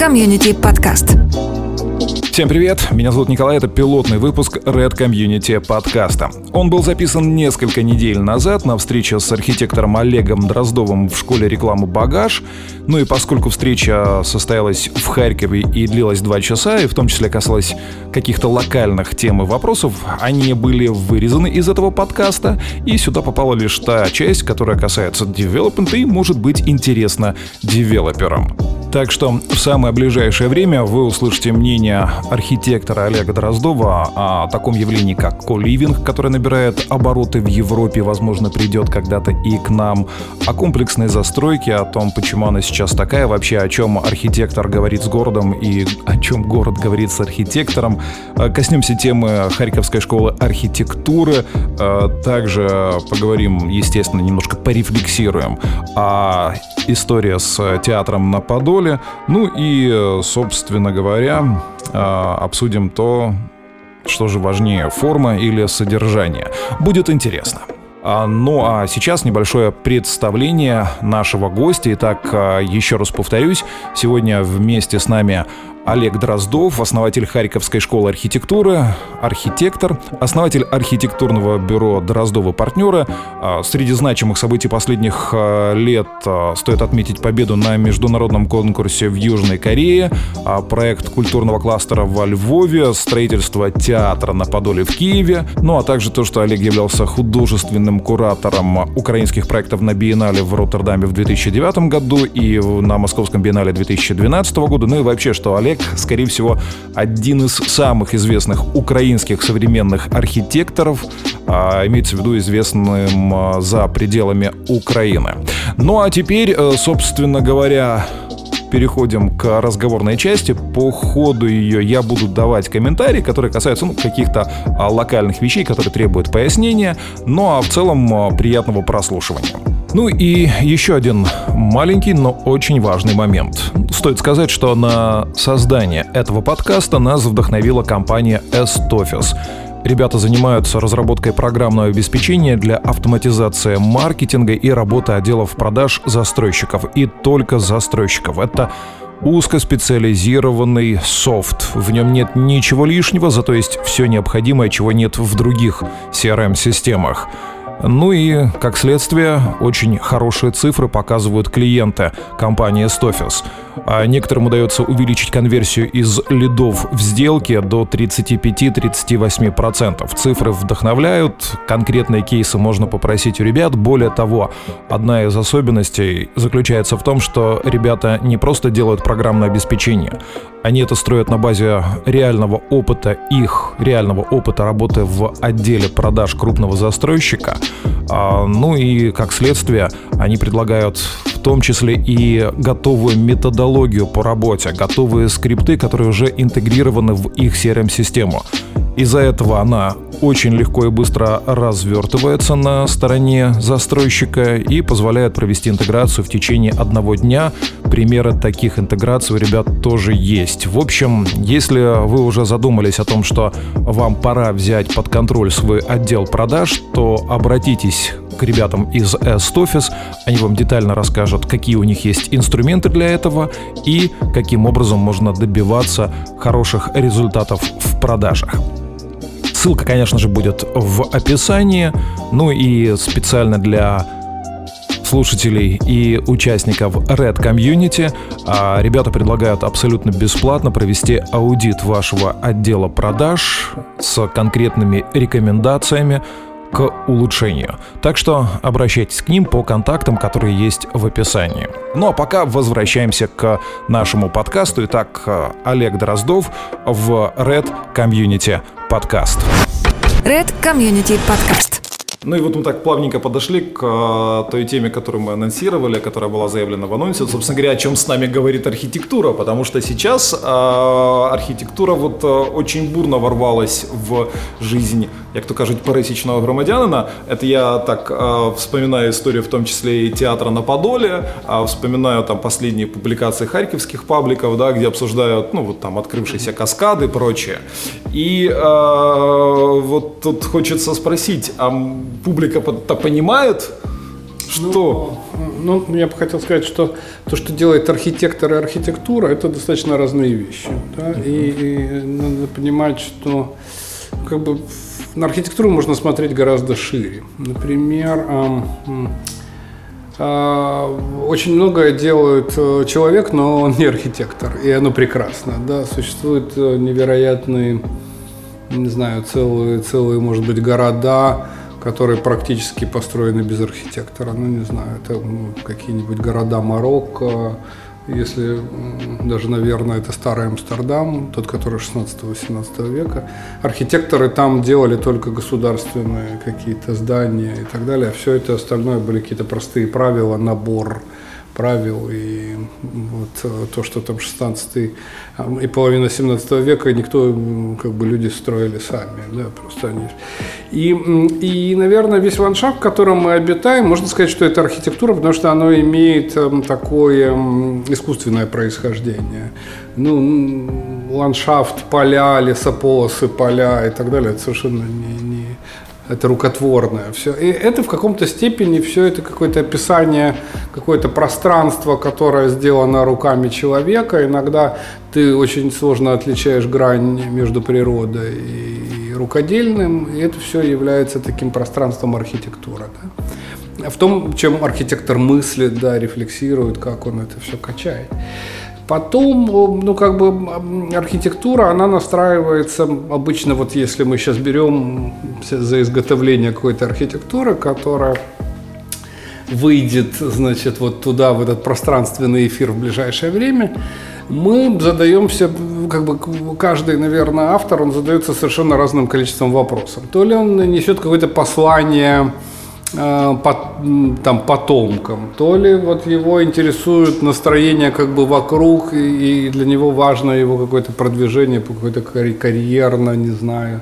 Community подкаст. Всем привет, меня зовут Николай, это пилотный выпуск Red Community подкаста. Он был записан несколько недель назад на встрече с архитектором Олегом Дроздовым в школе рекламы «Багаж». Ну и поскольку встреча состоялась в Харькове и длилась два часа, и в том числе касалась каких-то локальных тем и вопросов, они были вырезаны из этого подкаста, и сюда попала лишь та часть, которая касается девелопмента и может быть интересна девелоперам. Так что в самое ближайшее время вы услышите мнение архитектора Олега Дроздова о таком явлении, как коливинг, которое набирает обороты в Европе, возможно, придет когда-то и к нам, о комплексной застройке, о том, почему она сейчас такая, вообще о чем архитектор говорит с городом и о чем город говорит с архитектором. Э, коснемся темы Харьковской школы архитектуры, э, также поговорим, естественно, немножко порефлексируем о истории с театром на Подоле, роли. Ну и, собственно говоря, а, обсудим то, что же важнее, форма или содержание. Будет интересно. А, ну а сейчас небольшое представление нашего гостя. Итак, а, еще раз повторюсь, сегодня вместе с нами Олег Дроздов, основатель Харьковской школы архитектуры, архитектор, основатель архитектурного бюро Дроздова партнеры. А, среди значимых событий последних а, лет а, стоит отметить победу на международном конкурсе в Южной Корее, проект культурного кластера во Львове, строительство театра на Подоле в Киеве, ну а также то, что Олег являлся художественным куратором украинских проектов на Биеннале в Роттердаме в 2009 году и на Московском Биеннале 2012 года, ну и вообще, что Олег Олег, скорее всего, один из самых известных украинских современных архитекторов, а, имеется в виду известным а, за пределами Украины. Ну а теперь, э, собственно говоря, переходим к разговорной части. По ходу ее я буду давать комментарии, которые касаются ну, каких-то а, локальных вещей, которые требуют пояснения. Ну а в целом приятного прослушивания. Ну и еще один маленький, но очень важный момент. Стоит сказать, что на создание этого подкаста нас вдохновила компания S-Office. Ребята занимаются разработкой программного обеспечения для автоматизации маркетинга и работы отделов продаж застройщиков. И только застройщиков. Это узкоспециализированный софт. В нем нет ничего лишнего, зато есть все необходимое, чего нет в других CRM-системах. Ну и, как следствие, очень хорошие цифры показывают клиенты компании Stofis. А некоторым удается увеличить конверсию из лидов в сделке до 35-38%. Цифры вдохновляют, конкретные кейсы можно попросить у ребят. Более того, одна из особенностей заключается в том, что ребята не просто делают программное обеспечение, они это строят на базе реального опыта их, реального опыта работы в отделе продаж крупного застройщика. А, ну и, как следствие, они предлагают в том числе и готовую методологию по работе, готовые скрипты, которые уже интегрированы в их CRM-систему. Из-за этого она очень легко и быстро развертывается на стороне застройщика и позволяет провести интеграцию в течение одного дня. Примеры таких интеграций у ребят тоже есть. В общем, если вы уже задумались о том, что вам пора взять под контроль свой отдел продаж, то обратитесь к ребятам из S-Office. Они вам детально расскажут, какие у них есть инструменты для этого и каким образом можно добиваться хороших результатов в продажах. Ссылка, конечно же, будет в описании. Ну и специально для слушателей и участников Red Community а ребята предлагают абсолютно бесплатно провести аудит вашего отдела продаж с конкретными рекомендациями к улучшению. Так что обращайтесь к ним по контактам, которые есть в описании. Ну а пока возвращаемся к нашему подкасту. Итак, Олег Дроздов в Red Community Podcast. Red Community Podcast. Ну и вот мы так плавненько подошли к э, той теме, которую мы анонсировали, которая была заявлена в анонсе. Собственно говоря, о чем с нами говорит архитектура, потому что сейчас э, архітектура вот э, очень бурно ворвалась в жизнь, як то кажуть, пересічного громадянина. Это я так вспоминаю историю в том числе и театра на Подоле, вспоминаю там последние публикации харьковских пабликов, да, где обсуждают, ну вот там открывшиеся каскады и прочее. И вот тут хочется спросить, а публика-то понимает, что... Ну, Ну, я бы хотел сказать, что то, что делает архитектор и архитектура, это достаточно разные вещи. Да? И, и надо понимать, что как бы на архитектуру можно смотреть гораздо шире. Например, а, очень многое делает э, человек, но он не архитектор, и оно прекрасно. Да? Существуют э, невероятные, не знаю, целые, целые, может быть, города, которые практически построены без архитектора. Ну, не знаю, это ну, какие-нибудь города Марокко, если даже, наверное, это старый Амстердам, тот, который 16-18 века. Архитекторы там делали только государственные какие-то здания и так далее. Все это остальное были какие-то простые правила, набор правил и вот э, то, что там 16 и половина 17 века никто, как бы люди строили сами, да, просто они. И, и, наверное, весь ландшафт, в котором мы обитаем, можно сказать, что это архитектура, потому что оно имеет такое искусственное происхождение. Ну, ландшафт, поля, лесополосы, поля и так далее, это совершенно не, не это рукотворное все. И это в каком-то степени все это какое-то описание, какое-то пространство, которое сделано руками человека. Иногда ты очень сложно отличаешь грань между природой и рукодельным, и это все является таким пространством архитектуры. Да? В том, чем архитектор мыслит, да, рефлексирует, как он это все качает. Потом, ну, как бы архитектура, она настраивается обычно, вот если мы сейчас берем за изготовление какой-то архитектуры, которая выйдет, значит, вот туда, в этот пространственный эфир в ближайшее время, мы задаемся, как бы каждый, наверное, автор, он задается совершенно разным количеством вопросов. То ли он несет какое-то послание, там, потомкам, то ли вот его интересует настроение как бы вокруг, и для него важно его какое-то продвижение, какое-то карьерно, не знаю,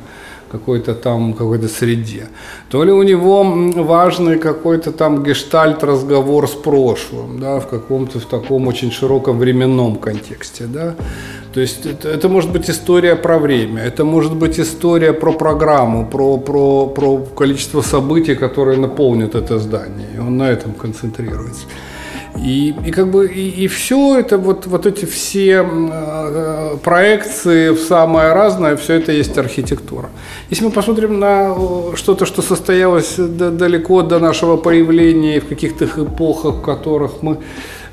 какой-то там, какой-то среде. То ли у него важный какой-то там гештальт, разговор с прошлым, да, в каком-то в таком очень широком временном контексте, да. То есть это, это может быть история про время, это может быть история про программу, про, про, про количество событий, которые наполнят это здание. И он на этом концентрируется. И, и как бы и, и все это, вот, вот эти все э, проекции в самое разное, все это есть архитектура. Если мы посмотрим на что-то, что состоялось далеко до нашего появления, в каких-то эпохах, в которых мы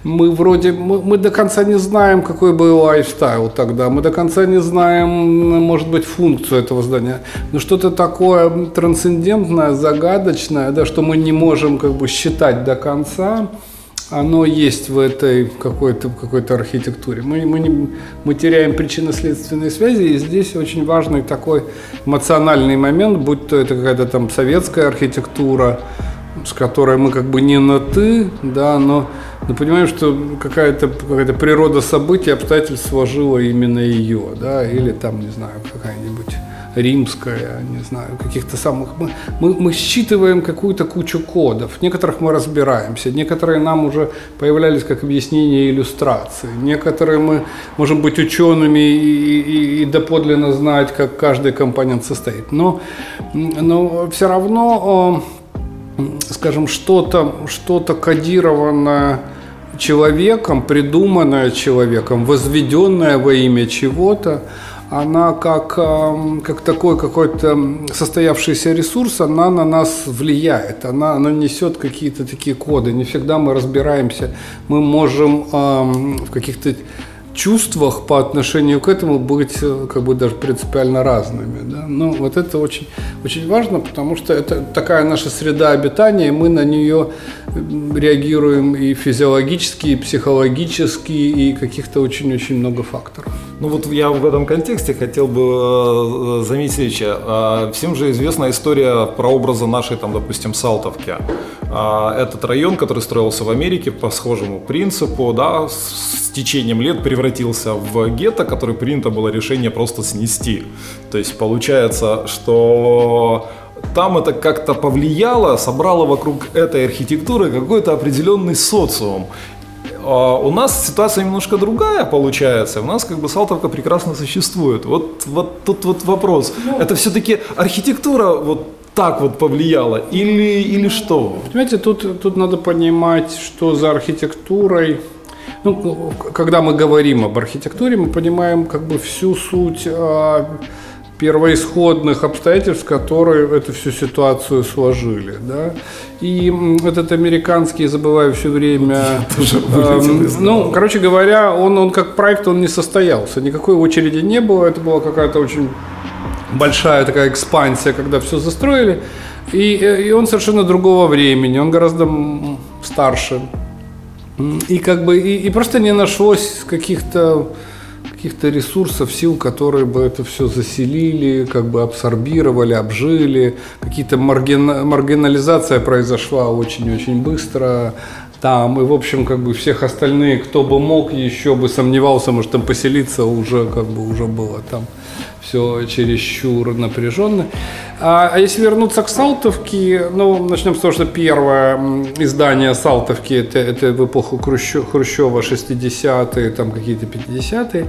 мы вроде, мы, мы до конца не знаем, какой был лайфстайл тогда, мы до конца не знаем, может быть, функцию этого здания, но что-то такое трансцендентное, загадочное, да, что мы не можем как бы считать до конца, оно есть в этой какой-то какой архитектуре. Мы, мы, не, мы теряем причинно-следственные связи, и здесь очень важный такой эмоциональный момент, будь то это какая-то там советская архитектура, с которой мы как бы не на «ты», да, но, но понимаем, что какая-то какая природа событий, обстоятельств сложила именно ее, да, или там, не знаю, какая-нибудь римская, не знаю, каких-то самых... Мы, мы, мы считываем какую-то кучу кодов. Некоторых мы разбираемся, некоторые нам уже появлялись как объяснение иллюстрации, некоторые мы можем быть учеными и, и, и доподлинно знать, как каждый компонент состоит. Но, но все равно скажем, что-то что кодированное человеком, придуманное человеком, возведенное во имя чего-то, она как, как такой какой-то состоявшийся ресурс, она на нас влияет, она, она несет какие-то такие коды. Не всегда мы разбираемся, мы можем в каких-то чувствах по отношению к этому быть э, как бы даже принципиально разными. Да? Но вот это очень, очень важно, потому что это такая наша среда обитания, и мы на нее реагируем и физиологически, и психологически, и каких-то очень-очень много факторов. Ну вот я в этом контексте хотел бы э, заметить следующее. А, всем же известна история про образа нашей, там, допустим, Салтовки. А, этот район, который строился в Америке по схожему принципу, да, с течением лет превратился в гетто, который принято было решение просто снести. То есть получается, что там это как-то повлияло, собрало вокруг этой архитектуры какой-то определенный социум. А у нас ситуация немножко другая получается. У нас как бы Салтовка прекрасно существует. Вот, вот тут вот вопрос. Ну, это все-таки архитектура вот так вот повлияло? Или, или что? Понимаете, тут, тут надо понимать, что за архитектурой ну, когда мы говорим об архитектуре, мы понимаем как бы всю суть а, первоисходных обстоятельств, которые эту всю ситуацию сложили. Да? И этот американский, забываю все время, э, ну, короче говоря, он, он как проект, он не состоялся, никакой очереди не было, это была какая-то очень большая такая экспансия, когда все застроили, и, и он совершенно другого времени, он гораздо старше, и как бы и, и просто не нашлось каких-то каких-то ресурсов, сил, которые бы это все заселили, как бы абсорбировали, обжили. Какие-то маргина, маргинализация произошла очень-очень быстро там. И, в общем, как бы всех остальных, кто бы мог, еще бы сомневался, может, там поселиться, уже как бы уже было там все чересчур напряженно. А, а если вернуться к Салтовке, ну, начнем с того, что первое издание Салтовки, это, это в эпоху Хрущева, 60-е, там какие-то 50-е.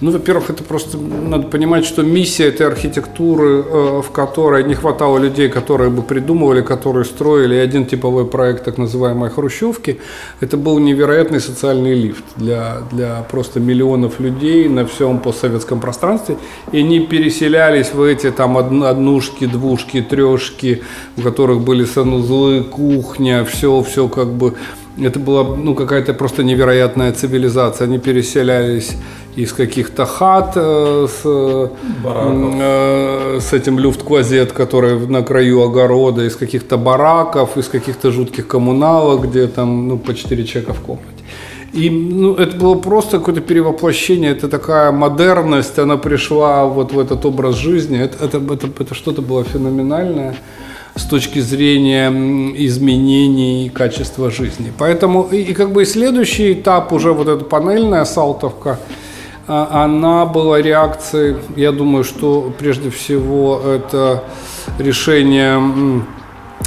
Ну, во-первых, это просто надо понимать, что миссия этой архитектуры, э, в которой не хватало людей, которые бы придумывали, которые строили один типовой проект так называемой хрущевки, это был невероятный социальный лифт для, для просто миллионов людей на всем постсоветском пространстве. И они переселялись в эти там однушки, двушки, трешки, у которых были санузлы, кухня, все, все как бы это была ну, какая-то просто невероятная цивилизация. Они переселялись из каких-то хат э, с, э, с этим люфт-клозет, который на краю огорода, из каких-то бараков, из каких-то жутких коммуналок, где там ну, по 4 человека в комнате. И ну, это было просто какое-то перевоплощение, это такая модерность, она пришла вот в этот образ жизни, это, это, это, это что-то было феноменальное с точки зрения изменений качества жизни. Поэтому и, и как бы следующий этап уже вот эта панельная салтовка, она была реакцией, я думаю, что прежде всего это решение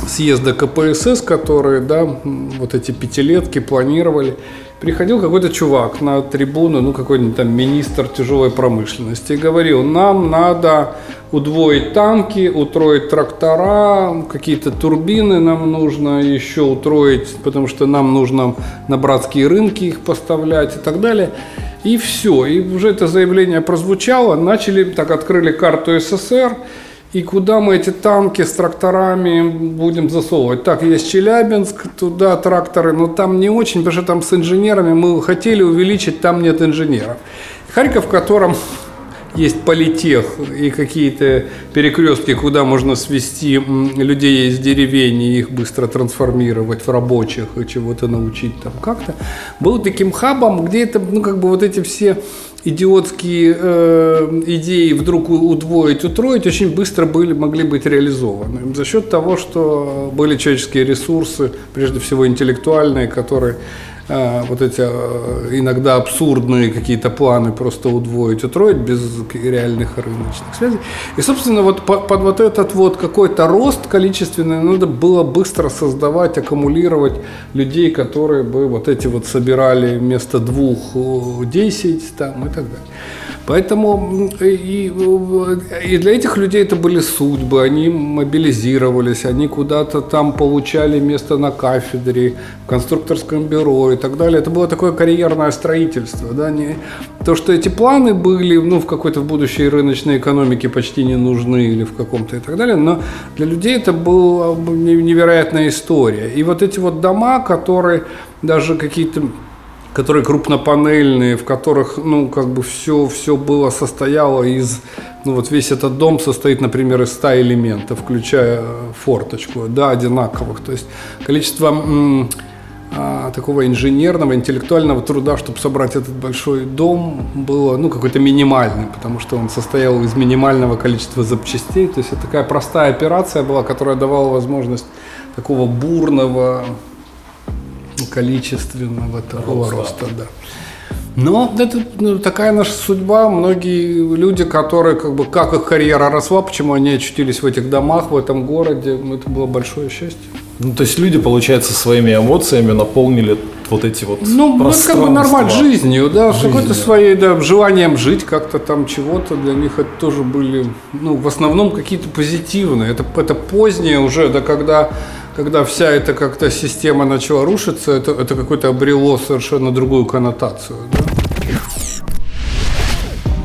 съезда КПСС, которые, да, вот эти пятилетки планировали, приходил какой-то чувак на трибуну, ну какой-нибудь там министр тяжелой промышленности, и говорил, нам надо удвоить танки, утроить трактора, какие-то турбины нам нужно еще утроить, потому что нам нужно на братские рынки их поставлять и так далее. И все. И уже это заявление прозвучало, начали, так открыли карту СССР, и куда мы эти танки с тракторами будем засовывать? Так, есть Челябинск, туда тракторы, но там не очень, потому что там с инженерами мы хотели увеличить, там нет инженеров. Харьков, в котором есть политех и какие-то перекрестки, куда можно свести людей из деревень и их быстро трансформировать в рабочих и чего-то научить там как-то, был таким хабом, где это, ну, как бы вот эти все идиотские э, идеи вдруг удвоить, утроить очень быстро были, могли быть реализованы. За счет того, что были человеческие ресурсы, прежде всего интеллектуальные, которые вот эти э, иногда абсурдные какие-то планы просто удвоить, утроить без реальных рыночных связей. И, собственно, вот под, вот этот вот какой-то рост количественный надо было быстро создавать, аккумулировать людей, которые бы вот эти вот собирали вместо двух 10 там и так далее. Поэтому и, и для этих людей это были судьбы, они мобилизировались, они куда-то там получали место на кафедре, в конструкторском бюро и так далее. Это было такое карьерное строительство. Да? Не, то, что эти планы были ну, в какой-то будущей рыночной экономике почти не нужны или в каком-то и так далее, но для людей это была невероятная история. И вот эти вот дома, которые даже какие-то которые крупнопанельные, в которых, ну, как бы все, все было, состояло из, ну, вот весь этот дом состоит, например, из 100 элементов, включая форточку, да, одинаковых. То есть количество м- а, такого инженерного, интеллектуального труда, чтобы собрать этот большой дом, было, ну, какой-то минимальным, потому что он состоял из минимального количества запчастей. То есть это такая простая операция была, которая давала возможность такого бурного, количественного такого роста, да. Но это ну, такая наша судьба. Многие люди, которые, как бы, как их карьера росла, почему они очутились в этих домах, в этом городе, ну, это было большое счастье. Ну, то есть люди, получается, своими эмоциями наполнили вот эти вот Ну, ну это как бы нормально жизнью, да, Жизнь, какой-то своей, да, желанием жить как-то там чего-то. Для них это тоже были, ну, в основном какие-то позитивные. Это, это позднее уже, да, когда, когда вся эта как-то система начала рушиться, это, это какое-то обрело совершенно другую коннотацию, да.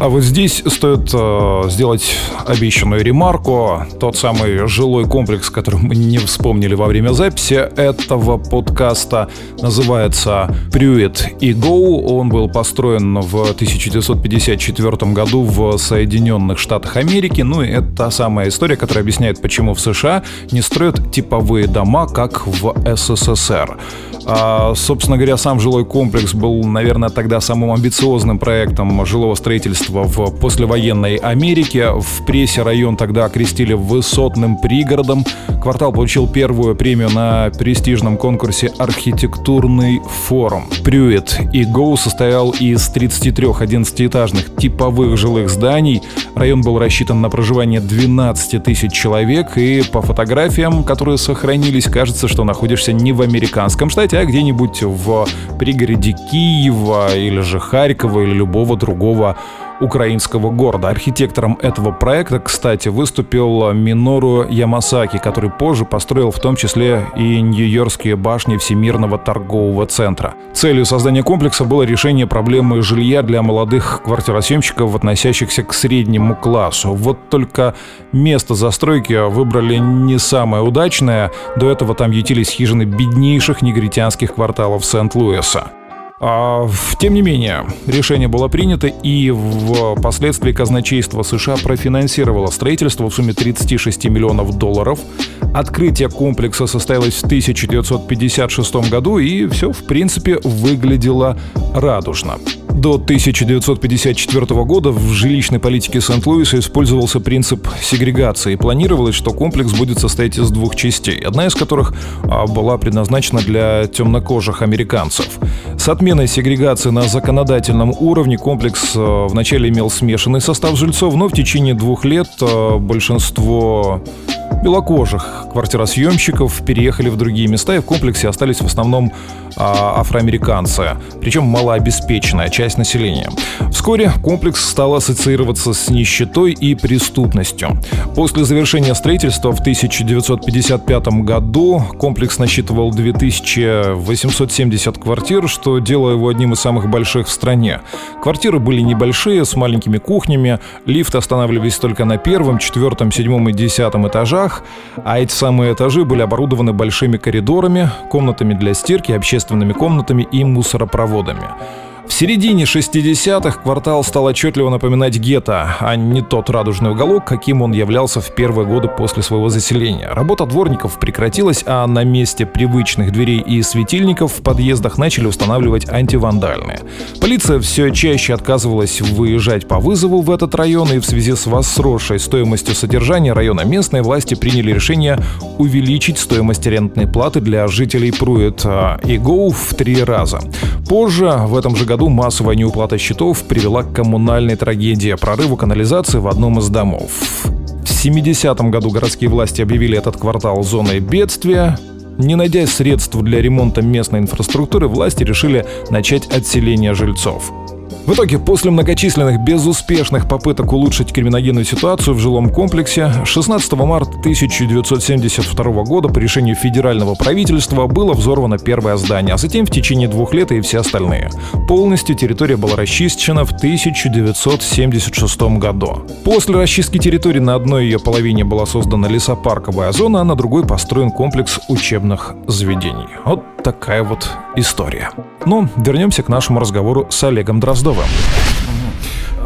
А вот здесь стоит э, сделать обещанную ремарку. Тот самый жилой комплекс, который мы не вспомнили во время записи этого подкаста, называется Прюит и Go. Он был построен в 1954 году в Соединенных Штатах Америки. Ну и это та самая история, которая объясняет, почему в США не строят типовые дома, как в СССР. А, собственно говоря, сам жилой комплекс был, наверное, тогда самым амбициозным проектом жилого строительства в послевоенной Америке. В прессе район тогда окрестили высотным пригородом. Квартал получил первую премию на престижном конкурсе «Архитектурный форум». Прюит и Гоу состоял из 33 11-этажных типовых жилых зданий. Район был рассчитан на проживание 12 тысяч человек, и по фотографиям, которые сохранились, кажется, что находишься не в американском штате, а где-нибудь в пригороде Киева или же Харькова или любого другого украинского города. Архитектором этого проекта, кстати, выступил Минору Ямасаки, который позже построил в том числе и Нью-Йоркские башни Всемирного торгового центра. Целью создания комплекса было решение проблемы жилья для молодых квартиросъемщиков, относящихся к среднему классу. Вот только место застройки выбрали не самое удачное. До этого там ютились хижины беднейших негритянских кварталов Сент-Луиса. А, тем не менее, решение было принято, и впоследствии казначейство США профинансировало строительство в сумме 36 миллионов долларов. Открытие комплекса состоялось в 1956 году, и все, в принципе, выглядело радужно. До 1954 года в жилищной политике Сент-Луиса использовался принцип сегрегации. Планировалось, что комплекс будет состоять из двух частей, одна из которых а, была предназначена для темнокожих американцев. С отменой сегрегации на законодательном уровне комплекс а, вначале имел смешанный состав жильцов, но в течение двух лет а, большинство белокожих квартиросъемщиков переехали в другие места, и в комплексе остались в основном афроамериканцы, причем малообеспеченная часть населения. Вскоре комплекс стал ассоциироваться с нищетой и преступностью. После завершения строительства в 1955 году комплекс насчитывал 2870 квартир, что делало его одним из самых больших в стране. Квартиры были небольшие, с маленькими кухнями, лифты останавливались только на первом, четвертом, седьмом и десятом этажах, а эти самые этажи были оборудованы большими коридорами, комнатами для стирки, общественными комнатами и мусоропроводами. В середине 60-х квартал стал отчетливо напоминать гетто, а не тот радужный уголок, каким он являлся в первые годы после своего заселения. Работа дворников прекратилась, а на месте привычных дверей и светильников в подъездах начали устанавливать антивандальные. Полиция все чаще отказывалась выезжать по вызову в этот район, и в связи с возросшей стоимостью содержания района местные власти приняли решение увеличить стоимость арендной платы для жителей Пруит а, и Гоу в три раза. Позже, в этом же году году массовая неуплата счетов привела к коммунальной трагедии – прорыву канализации в одном из домов. В 70-м году городские власти объявили этот квартал зоной бедствия. Не найдя средств для ремонта местной инфраструктуры, власти решили начать отселение жильцов. В итоге, после многочисленных безуспешных попыток улучшить криминогенную ситуацию в жилом комплексе, 16 марта 1972 года по решению федерального правительства было взорвано первое здание, а затем в течение двух лет и все остальные. Полностью территория была расчищена в 1976 году. После расчистки территории на одной ее половине была создана лесопарковая зона, а на другой построен комплекс учебных заведений. Вот такая вот история. Ну, вернемся к нашему разговору с Олегом Дроздовым.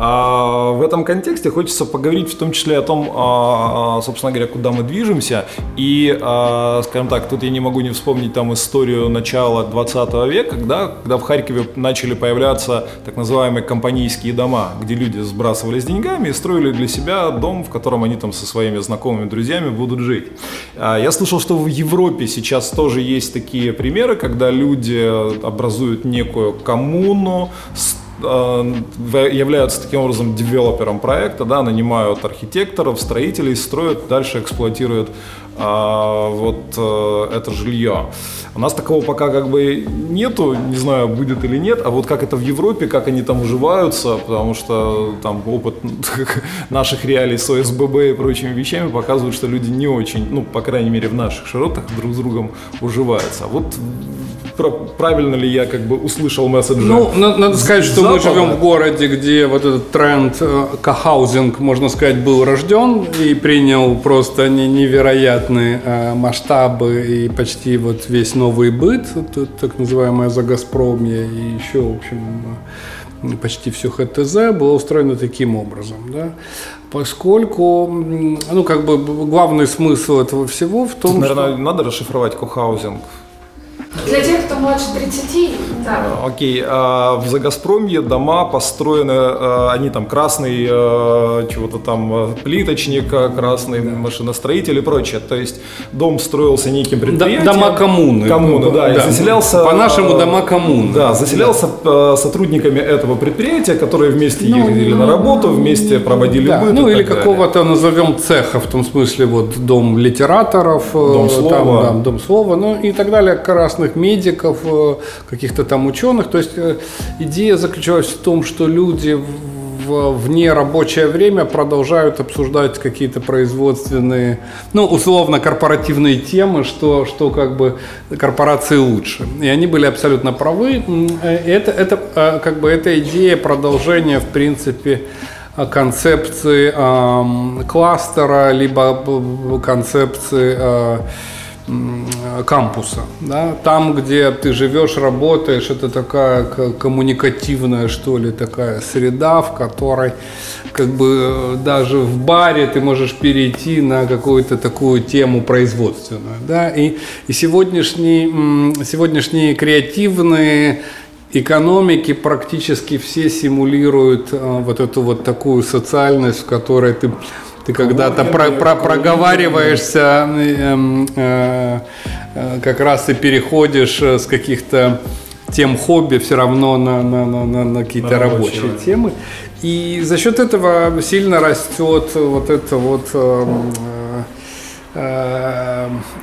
А в этом контексте хочется поговорить в том числе о том, а, а, собственно говоря, куда мы движемся. И, скажем так, тут я не могу не вспомнить там историю начала 20 века, да, когда в Харькове начали появляться так называемые компанийские дома, где люди сбрасывались деньгами и строили для себя дом, в котором они там со своими знакомыми, друзьями будут жить. Я слышал, что в Европе сейчас тоже есть такие примеры, когда люди образуют некую коммуну, являются таким образом девелопером проекта, да, нанимают архитекторов, строителей, строят, дальше эксплуатируют а, вот э, это жилье. У нас такого пока как бы нету, не знаю, будет или нет, а вот как это в Европе, как они там уживаются, потому что там опыт наших реалий с ОСББ и прочими вещами показывает, что люди не очень, ну, по крайней мере, в наших широтах друг с другом уживаются. А вот правильно ли я как бы услышал месседж? Ну, надо сказать, что Запада. мы живем в городе, где вот этот тренд э, кохаузинг, можно сказать, был рожден и принял просто невероятные э, масштабы и почти вот весь новый быт, так называемое за Газпромье и еще, в общем, э, почти все ХТЗ было устроено таким образом, да, поскольку, ну, как бы главный смысл этого всего в том, Тут, наверное, что... надо расшифровать кохаузинг. Для тех, кто младше 30, да. Окей, а в Загазпромье дома построены, а, они там красный а, чего-то там плиточник, красный да. машиностроитель и прочее. То есть дом строился неким предприятием. Дома коммуны. Коммуны, да. да. И заселялся... По-нашему дома коммуны. Да, заселялся да. сотрудниками этого предприятия, которые вместе ну, ездили ну, на работу, вместе проводили да. быт. Ну или какого-то назовем цеха, в том смысле вот дом литераторов. Дом э, слова. Там, да, дом слова, ну и так далее. Красных медиков, э, каких-то там ученых. То есть э, идея заключалась в том, что люди вне рабочее время продолжают обсуждать какие-то производственные, ну, условно, корпоративные темы, что, что как бы корпорации лучше. И они были абсолютно правы. Э, это, это как бы эта идея продолжения, в принципе, концепции э, кластера, либо концепции э, кампуса. Да? Там, где ты живешь, работаешь, это такая коммуникативная, что ли, такая среда, в которой как бы даже в баре ты можешь перейти на какую-то такую тему производственную. Да? И, и сегодняшние, сегодняшние креативные экономики практически все симулируют а, вот эту вот такую социальность, в которой ты ты когда-то про, про, проговариваешься, э, э, э, как раз и переходишь э, с каких-то тем хобби все равно на, на, на, на, на какие-то на рабочие, рабочие темы. И за счет этого сильно растет вот это вот Э,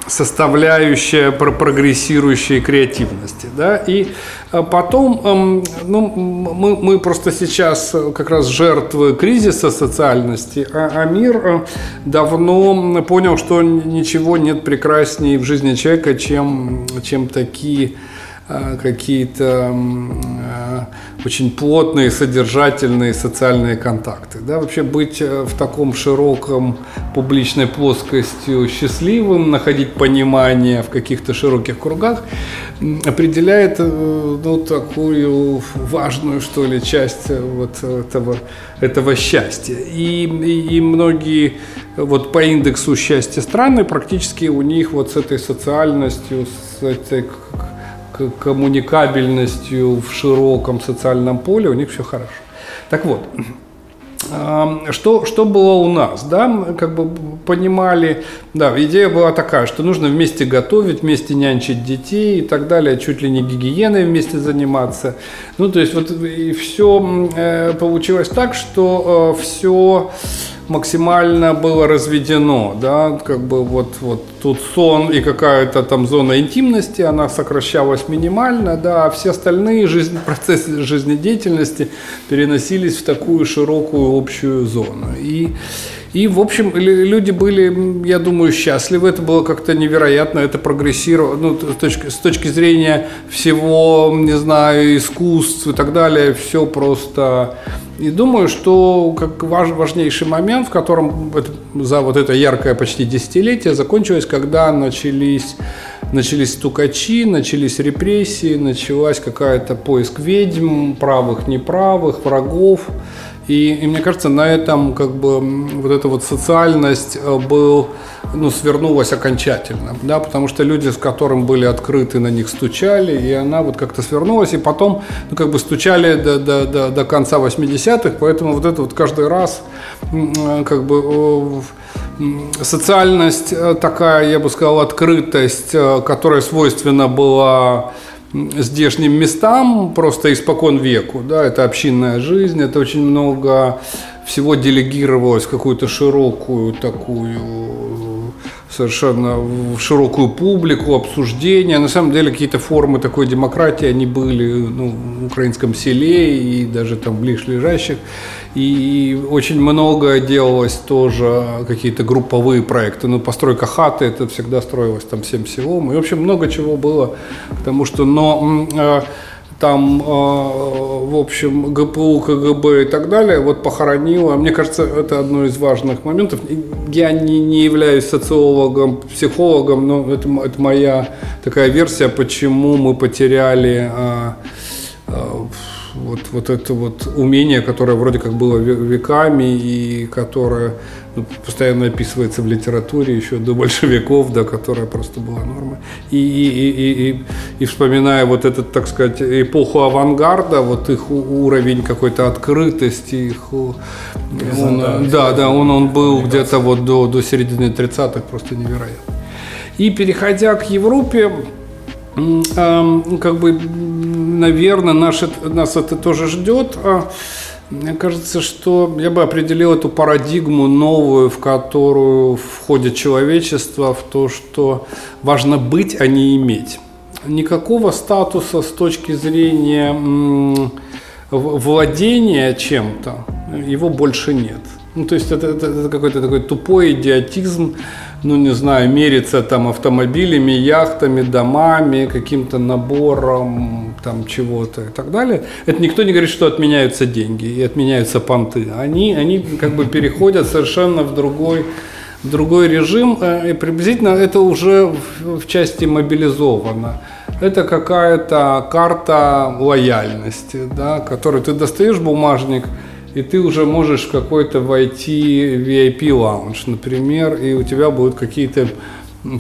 составляющая прогрессирующей креативности. Да? И э, потом эм, ну, мы, мы просто сейчас как раз жертвы кризиса социальности, а, а мир э, давно понял, что ничего нет прекраснее в жизни человека, чем, чем такие Э, какие-то э, очень плотные, содержательные социальные контакты. Да? Вообще быть э, в таком широком публичной плоскостью счастливым, находить понимание в каких-то широких кругах определяет ну, такую важную, что ли, часть вот этого, этого счастья. И, и многие вот по индексу счастья страны практически у них вот с этой социальностью, с этой коммуникабельностью в широком социальном поле, у них все хорошо. Так вот, что, что было у нас, да, как бы понимали, да, идея была такая, что нужно вместе готовить, вместе нянчить детей и так далее, чуть ли не гигиеной вместе заниматься. Ну, то есть вот и все э, получилось так, что э, все максимально было разведено, да, как бы вот, вот тут сон и какая-то там зона интимности, она сокращалась минимально, да, а все остальные жизнь, процессы жизнедеятельности переносились в такую широкую общую зону. И и, в общем, люди были, я думаю, счастливы. Это было как-то невероятно, это прогрессировало. Ну, с точки, с точки зрения всего, не знаю, искусств и так далее, все просто... И думаю, что как важ, важнейший момент, в котором за вот это яркое почти десятилетие закончилось, когда начались, начались стукачи, начались репрессии, началась какая-то поиск ведьм, правых, неправых, врагов. И, и мне кажется, на этом как бы вот эта вот социальность э, был, ну, свернулась окончательно, да, потому что люди, с которым были открыты, на них стучали, и она вот как-то свернулась, и потом, ну, как бы стучали до, до, до, до конца 80-х, поэтому вот это вот каждый раз, э, как бы, социальность э, такая, я бы сказал, открытость, которая свойственна была здешним местам просто испокон веку. Да, это общинная жизнь, это очень много всего делегировалось в какую-то широкую такую совершенно в широкую публику, обсуждения. На самом деле какие-то формы такой демократии, они были ну, в украинском селе и даже там ближайших. И очень много делалось тоже, какие-то групповые проекты. Ну, постройка хаты, это всегда строилось там всем селом. И, в общем, много чего было. Потому что, но э, там, э, в общем, ГПУ, КГБ и так далее, вот похоронила. Мне кажется, это одно из важных моментов. Я не, не являюсь социологом, психологом, но это, это моя такая версия, почему мы потеряли э, э, вот, вот это вот умение, которое вроде как было веками и которое ну, постоянно описывается в литературе еще до большевиков, да, которая просто была нормой. И, и, и, и, и вспоминая вот этот, так сказать, эпоху авангарда, вот их уровень какой-то открытости, их, он, да, да, он, он был где-то вот до, до середины 30-х просто невероятно. И переходя к Европе, как бы, наверное, наш, нас это тоже ждет. А мне кажется, что я бы определил эту парадигму новую, в которую входит человечество, в то, что важно быть, а не иметь. Никакого статуса с точки зрения владения чем-то, его больше нет. Ну, то есть это, это, это какой-то такой тупой идиотизм, ну, не знаю, мериться там автомобилями, яхтами, домами, каким-то набором там чего-то и так далее. Это никто не говорит, что отменяются деньги и отменяются понты. Они, они как бы переходят совершенно в другой в другой режим, э, и приблизительно это уже в, в части мобилизовано. Это какая-то карта лояльности, да, которую ты достаешь бумажник, и ты уже можешь в какой-то войти VIP лаунж, например, и у тебя будут какие-то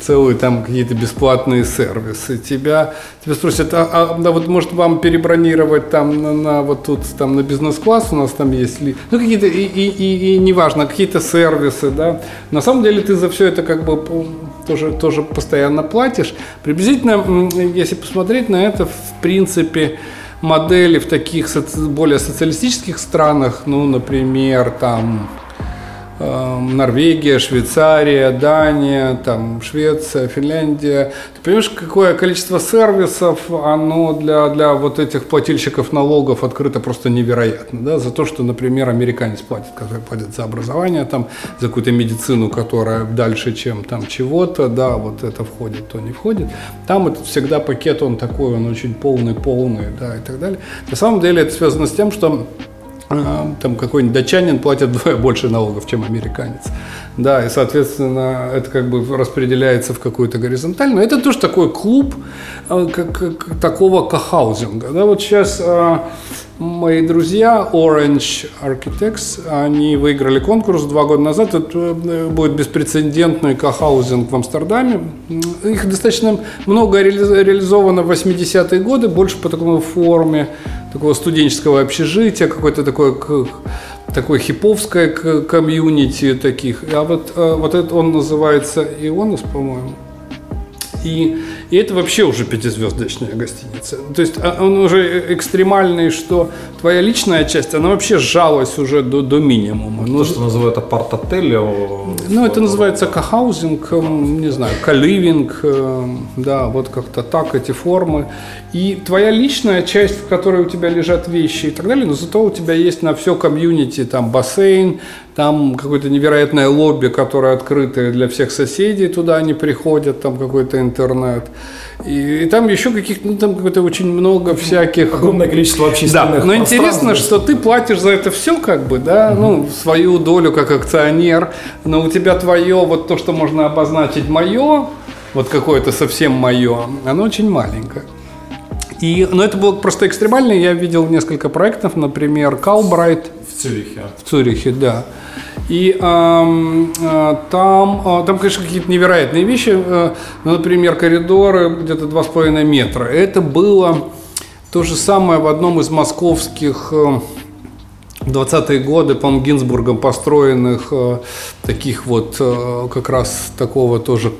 целые там какие-то бесплатные сервисы. Тебя, тебя спросят, а, а да, вот может вам перебронировать там на, на вот тут там на бизнес-класс у нас там есть ли, ну какие-то и, и, и, и неважно какие-то сервисы, да. На самом деле ты за все это как бы тоже тоже постоянно платишь. Приблизительно, если посмотреть на это, в принципе модели в таких соци- более социалистических странах, ну, например, там Норвегия, Швейцария, Дания, там, Швеция, Финляндия. Ты понимаешь, какое количество сервисов, оно для, для вот этих плательщиков налогов открыто просто невероятно. Да? За то, что, например, американец платит, который платит за образование, там, за какую-то медицину, которая дальше, чем там чего-то, да, вот это входит, то не входит. Там это всегда пакет, он такой, он очень полный-полный, да, и так далее. На самом деле это связано с тем, что а, там какой-нибудь датчанин платит вдвое больше налогов, чем американец. Да, и, соответственно, это как бы распределяется в какую-то горизонтальную. Это тоже такой клуб а, как, как, такого кохаузинга. Да, вот сейчас а, мои друзья Orange Architects, они выиграли конкурс два года назад. Это э, будет беспрецедентный кохаузинг в Амстердаме. Их достаточно много реализовано в 80-е годы, больше по такому форме такого студенческого общежития, какое-то такое такое хиповское комьюнити таких. А вот, э, вот это он называется Ионус, по-моему. И, и это вообще уже пятизвездочная гостиница. То есть а, он уже экстремальный, что твоя личная часть, она вообще сжалась уже до, до минимума. То, ну, что называют апарт-отель? Ну, это называется кохаузинг, не знаю, каливинг, э, да, вот как-то так эти формы. И твоя личная часть, в которой у тебя лежат вещи и так далее, но зато у тебя есть на все комьюнити там бассейн, там какое-то невероятное лобби, которое открытое для всех соседей, туда они приходят, там какой-то интернет. И, и там еще каких-то, ну там какое-то очень много всяких... Огромное количество общественных Да, но интересно, что ты платишь за это все как бы, да, угу. ну, свою долю как акционер, но у тебя твое, вот то, что можно обозначить мое, вот какое-то совсем мое, оно очень маленькое. И, но это было просто экстремально. Я видел несколько проектов, например, Калбрайт. Цюрихе. В Цюрихе, да. И э, там, э, там, конечно, какие-то невероятные вещи. Э, например, коридоры где-то 2,5 метра. Это было то же самое в одном из московских э, 20-е годы, по-моему, Гинзбургом построенных э, таких вот э, как раз такого тоже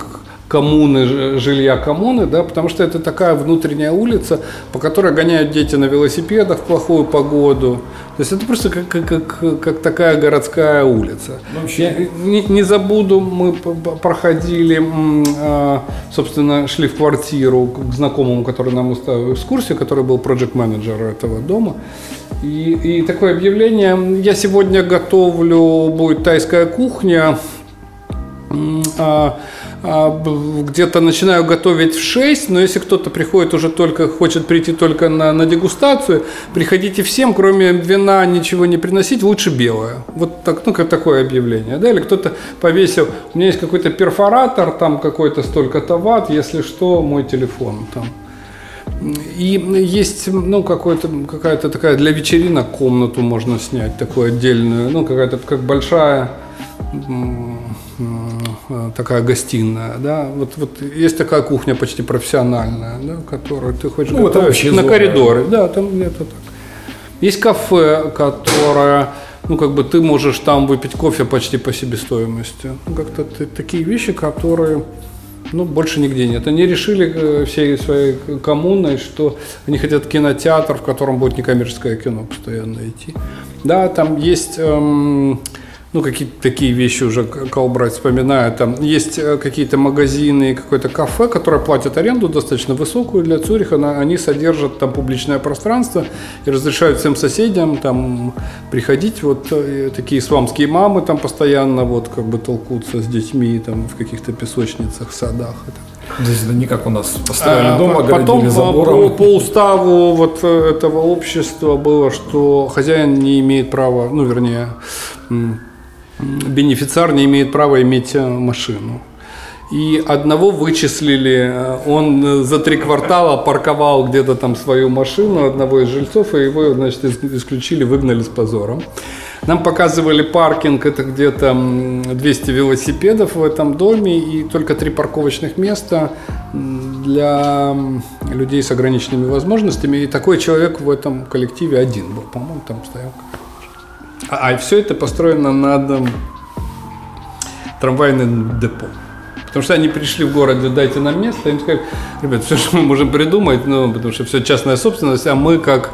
коммуны, жилья коммуны, да, потому что это такая внутренняя улица, по которой гоняют дети на велосипедах в плохую погоду. То есть это просто как, как, как, как такая городская улица. Я не, не забуду, мы проходили, а, собственно, шли в квартиру к знакомому, который нам устраивал экскурсию, который был проект-менеджер этого дома. И, и такое объявление, я сегодня готовлю, будет тайская кухня, а, где-то начинаю готовить в 6, но если кто-то приходит уже только, хочет прийти только на, на дегустацию, приходите всем, кроме вина ничего не приносить, лучше белое. Вот так, ну, как такое объявление. Да? Или кто-то повесил, у меня есть какой-то перфоратор, там какой-то столько-то ватт, если что, мой телефон там. И есть, ну, какой-то, какая-то такая для вечеринок комнату можно снять, такую отдельную, ну, какая-то как большая такая гостиная, да, вот, вот есть такая кухня почти профессиональная, да, которую ты хочешь Ну, готовить на зона. коридоре, да, там где-то так. Есть кафе, которое, ну, как бы ты можешь там выпить кофе почти по себестоимости. Ну, как-то ты- такие вещи, которые, ну, больше нигде нет. Они решили э, всей своей коммуной, что они хотят кинотеатр, в котором будет некоммерческое кино постоянно идти. Да, там есть... эм, ну, какие-то такие вещи уже к- Калбрайт вспоминает. Там есть э, какие-то магазины, какое-то кафе, которое платят аренду достаточно высокую для Цюриха. Они содержат там публичное пространство и разрешают всем соседям там приходить. Вот э, такие исламские мамы там постоянно вот как бы толкутся с детьми там в каких-то песочницах, садах. есть это не как у нас построили А, дом, по- Потом по, забором. по уставу вот э, этого общества было, что хозяин не имеет права, ну вернее, бенефициар не имеет права иметь э, машину. И одного вычислили, э, он э, за три квартала парковал где-то там свою машину одного из жильцов, и его, значит, ис- исключили, выгнали с позором. Нам показывали паркинг, это где-то м, 200 велосипедов в этом доме и только три парковочных места для людей с ограниченными возможностями. И такой человек в этом коллективе один был, по-моему, там стоял. А, а все это построено над м, трамвайным депо. Потому что они пришли в город, дайте нам место, им сказали, ребят, все, что мы можем придумать, ну, потому что все частная собственность, а мы как,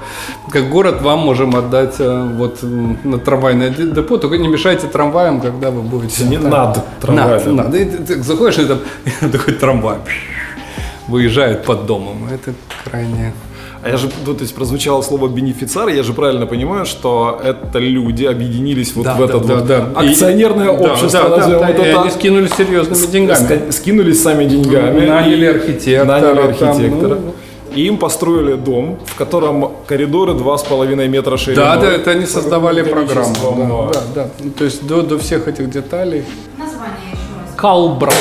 как город вам можем отдать э, вот на трамвайное де- депо, только не мешайте трамваям, когда вы будете... Не там- над трамваем. Над, над. И ты, ты заходишь, и там такой трамвай выезжает под домом. Это крайне... А я же, ну, то есть прозвучало слово бенефициар, я же правильно понимаю, что это люди объединились вот Да, в да, этот да, вот да. И- акционерное да, общество, да, да, назовем да, это и так. они скинулись серьезными деньгами. Ска- скинулись сами деньгами. Наняли и- архитектора, Наняли там, архитектора. ну. И им построили дом, в котором коридоры 2,5 метра шириной. Да, да, это они создавали программу. Да, да, да. Ну, То есть до, до всех этих деталей. Название еще раз. Калбрайт.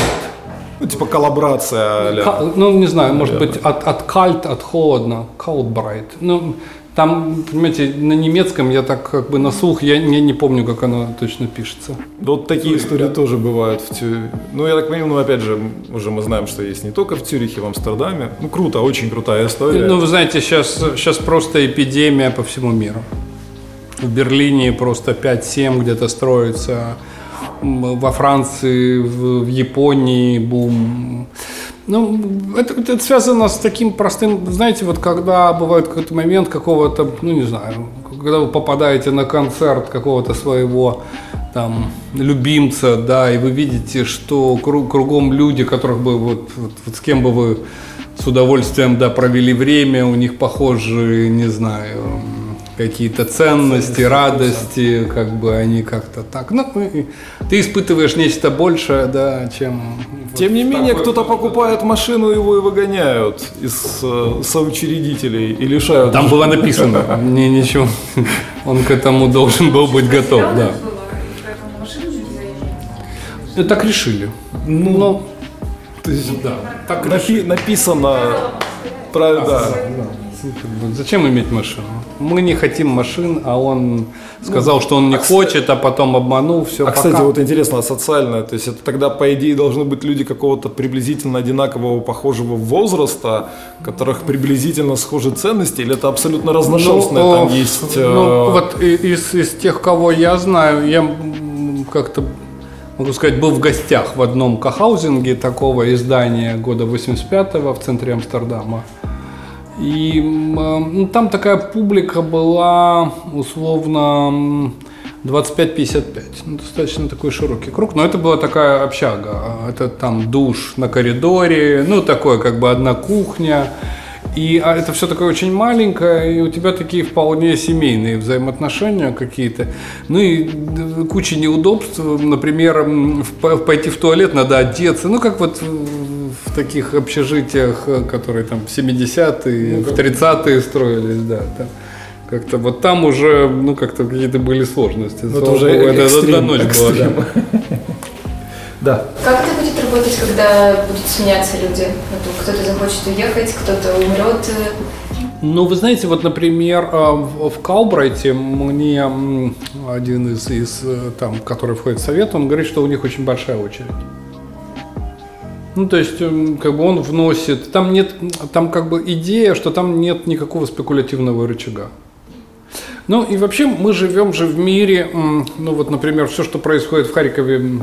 Ну, типа коллаборация. Ка- ну, не знаю, может быть, от, от кальт, от холодно. Калбрайт. Ну, там, понимаете, на немецком я так как бы на слух, я, я не помню, как оно точно пишется. Да Вот такие истории тоже бывают в Тюрихе. Ну, я так понимаю, ну, опять же, уже мы знаем, что есть не только в Тюрихе, в Амстердаме. Ну, круто, очень крутая история. Ну, вы знаете, сейчас, сейчас просто эпидемия по всему миру. В Берлине просто 5-7 где-то строится. Во Франции, в, Японии бум. Ну, это, это связано с таким простым, знаете, вот когда бывает какой-то момент какого-то, ну не знаю, когда вы попадаете на концерт какого-то своего там любимца, да, и вы видите, что кру- кругом люди, которых бы вот, вот, вот с кем бы вы с удовольствием, да, провели время, у них похожие, не знаю, какие-то ценности, радости, как бы они как-то так. Ну, ты испытываешь нечто большее, да, чем... Тем не вот менее, такой- кто-то покупает машину, его и выгоняют из э, соучредителей и лишают. Там было написано, не, ничего, он к этому должен был быть готов, да. было, и поэтому машины люди заезжают. Ну, так решили. Ну, То есть, да, так напи- написано про да. Ну, Зачем иметь машину? Мы не хотим машин, а он сказал, что он не хочет, а потом обманул, все. А кстати, вот интересно, а социальное, то есть это тогда, по идее, должны быть люди какого-то приблизительно одинакового, похожего возраста, которых приблизительно схожи ценности, или это абсолютно разношерстное, Ну, там э, есть... Ну, э, вот из, из тех, кого я знаю, я как-то могу сказать, был в гостях в одном кохаузинге такого издания года 85-го в центре Амстердама. И э, ну, там такая публика была условно м, 25-55. Ну, достаточно такой широкий круг. Но это была такая общага. Это там душ на коридоре, ну такое как бы одна кухня. И а это все такое очень маленькое, и у тебя такие вполне семейные взаимоотношения какие-то. Ну и д- куча неудобств. Например, в- по- пойти в туалет надо одеться. Ну, как вот в таких общежитиях, э, которые там в 70-е, в 30-е строились, да. там. Как-то вот там уже, ну, как-то какие-то были сложности. Ну, это уже это экстрим, одна ночь была, да. экстрим. Да. Как это будет работать, когда будут сменяться люди? Кто-то захочет уехать, кто-то умрет. Ну, вы знаете, вот, например, э, в Калбрайте мне один из, из э, там, который входит в совет, он говорит, что у них очень большая очередь. Ну, то есть, м, как бы он вносит, там нет, там как бы идея, что там нет никакого спекулятивного рычага. Ну и вообще мы живем же в мире, ну вот, например, все, что происходит в Харькове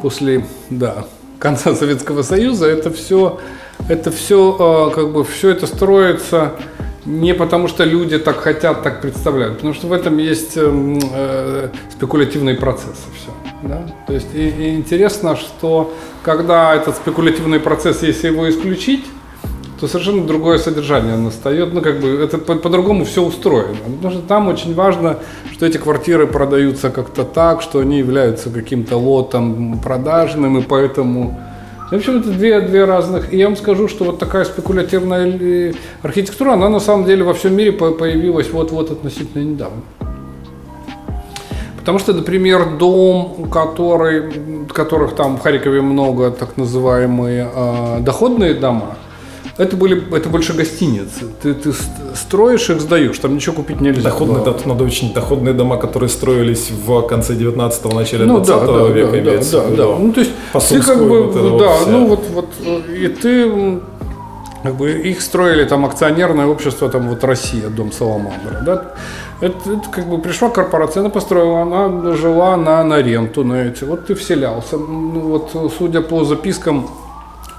после, да, конца Советского Союза, это все, это все, как бы, все это строится не потому, что люди так хотят, так представляют, потому что в этом есть эм, э, спекулятивные процессы все. Да? То есть и, и интересно, что когда этот спекулятивный процесс, если его исключить, то совершенно другое содержание настает. Ну, как бы это по- по-другому все устроено. Потому что там очень важно, что эти квартиры продаются как-то так, что они являются каким-то лотом продажным, и поэтому... В общем, это две, две разных. И я вам скажу, что вот такая спекулятивная э, архитектура, она на самом деле во всем мире по- появилась вот-вот относительно недавно. Потому что, например, дом, который, которых там в Харькове много, так называемые э, доходные дома, это были, это больше гостиницы. Ты, ты ст- строишь их, сдаешь, там ничего купить нельзя. Доходные, да, надо очень доходные дома, которые строились в конце 19-го, начале Ну 20 да, да, века, да, имеется да, виду. да. Ну то есть ты как бы, вот это вот да, вся. ну вот, вот, э, и ты как бы их строили там акционерное общество, там вот Россия, дом Саламандра, да. Это, это как бы пришла корпорация, она построила, она жила на, на ренту, на эти. Вот ты вселялся. Ну, вот судя по запискам,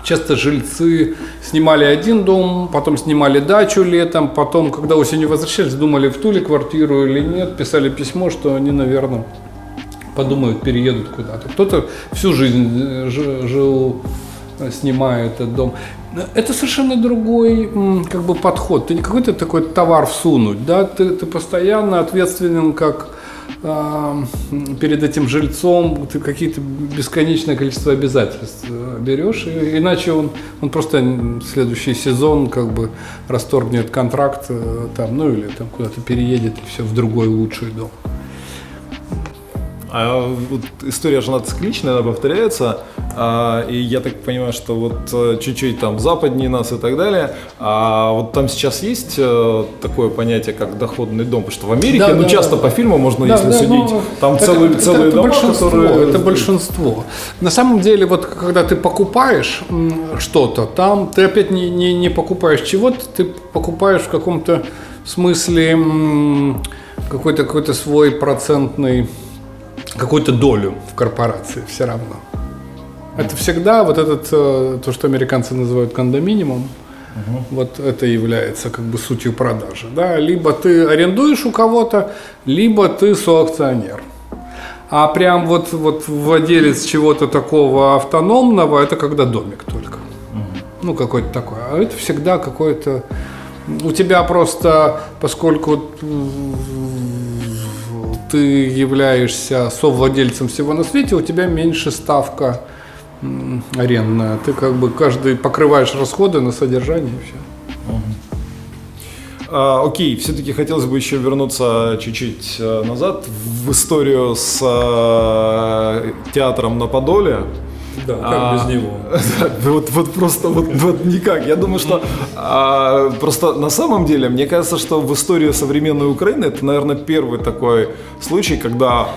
Часто жильцы снимали один дом, потом снимали дачу летом, потом, когда осенью возвращались, думали, в ту ли квартиру или нет, писали письмо, что они, наверное, подумают, переедут куда-то. Кто-то всю жизнь э, жи- жил, э, снимая этот дом. Но Это совершенно другой как бы подход. Ты не какой-то такой товар всунуть, да? Ты, ты постоянно ответственен как м, перед этим жильцом, ты какие-то бесконечное количество обязательств э, берешь, и- иначе он, он просто следующий сезон как бы расторгнет контракт э, там, ну или там куда-то переедет и все в другой лучший дом. А вот история же она цикличная, она повторяется, а, и я так понимаю, что вот э, чуть-чуть там западнее нас и так далее, а вот там сейчас есть э, такое понятие, как доходный дом, потому что в Америке, Да, ну да, часто да. по фильму можно, Да, если да, судить, ну, там это- целые, это- целые это дома, большинство, которые... Это большинство. На самом деле, вот когда ты покупаешь что-то, там ты опять не, не, не покупаешь чего-то, ты покупаешь в каком-то смысле какой-то какой-то свой процентный, какую-то долю в корпорации все равно. Это всегда вот этот, э, то, что американцы называют кондоминиумом, вот это является как бы сутью продажи. Да? Либо ты арендуешь у кого-то, либо ты соакционер. А прям вот, вот владелец чего-то такого автономного, это когда домик только. Ну, какой-то такой. А это всегда какой-то... У тебя просто, поскольку ты являешься совладельцем всего на свете, у тебя меньше ставка арендная. Ты как бы каждый покрываешь расходы на содержание и все. А, окей, все-таки хотелось бы еще вернуться чуть-чуть э, назад в историю с э, театром на Подоле. Да, как А, без него. да, Вот, вот просто вот, вот никак. Я думаю, что а, просто на самом деле, мне кажется, что в истории современной Украины это, наверное, первый такой случай, когда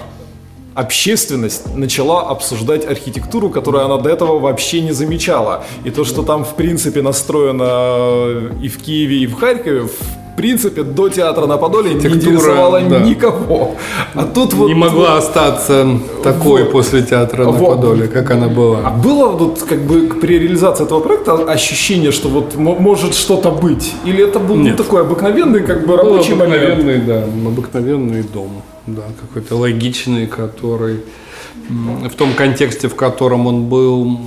общественность начала обсуждать архитектуру, которую она до этого вообще не замечала. И то, что там, в принципе, настроено и в Киеве, и в Харькове, в принципе, до театра на Подоле не Архитектура, интересовала да. никого. А тут вот... Не могла остаться такой Вот. после театра на Вот. Подоле, как она А была. было вот как бы при реализации этого проекта ощущение, что вот мо- может что-то быть? Или это был Нет. такой обыкновенный как бы Был рабочий момент? обыкновенный, да, обыкновенный дом, да, какой-то логичный, который в том контексте, в котором он был,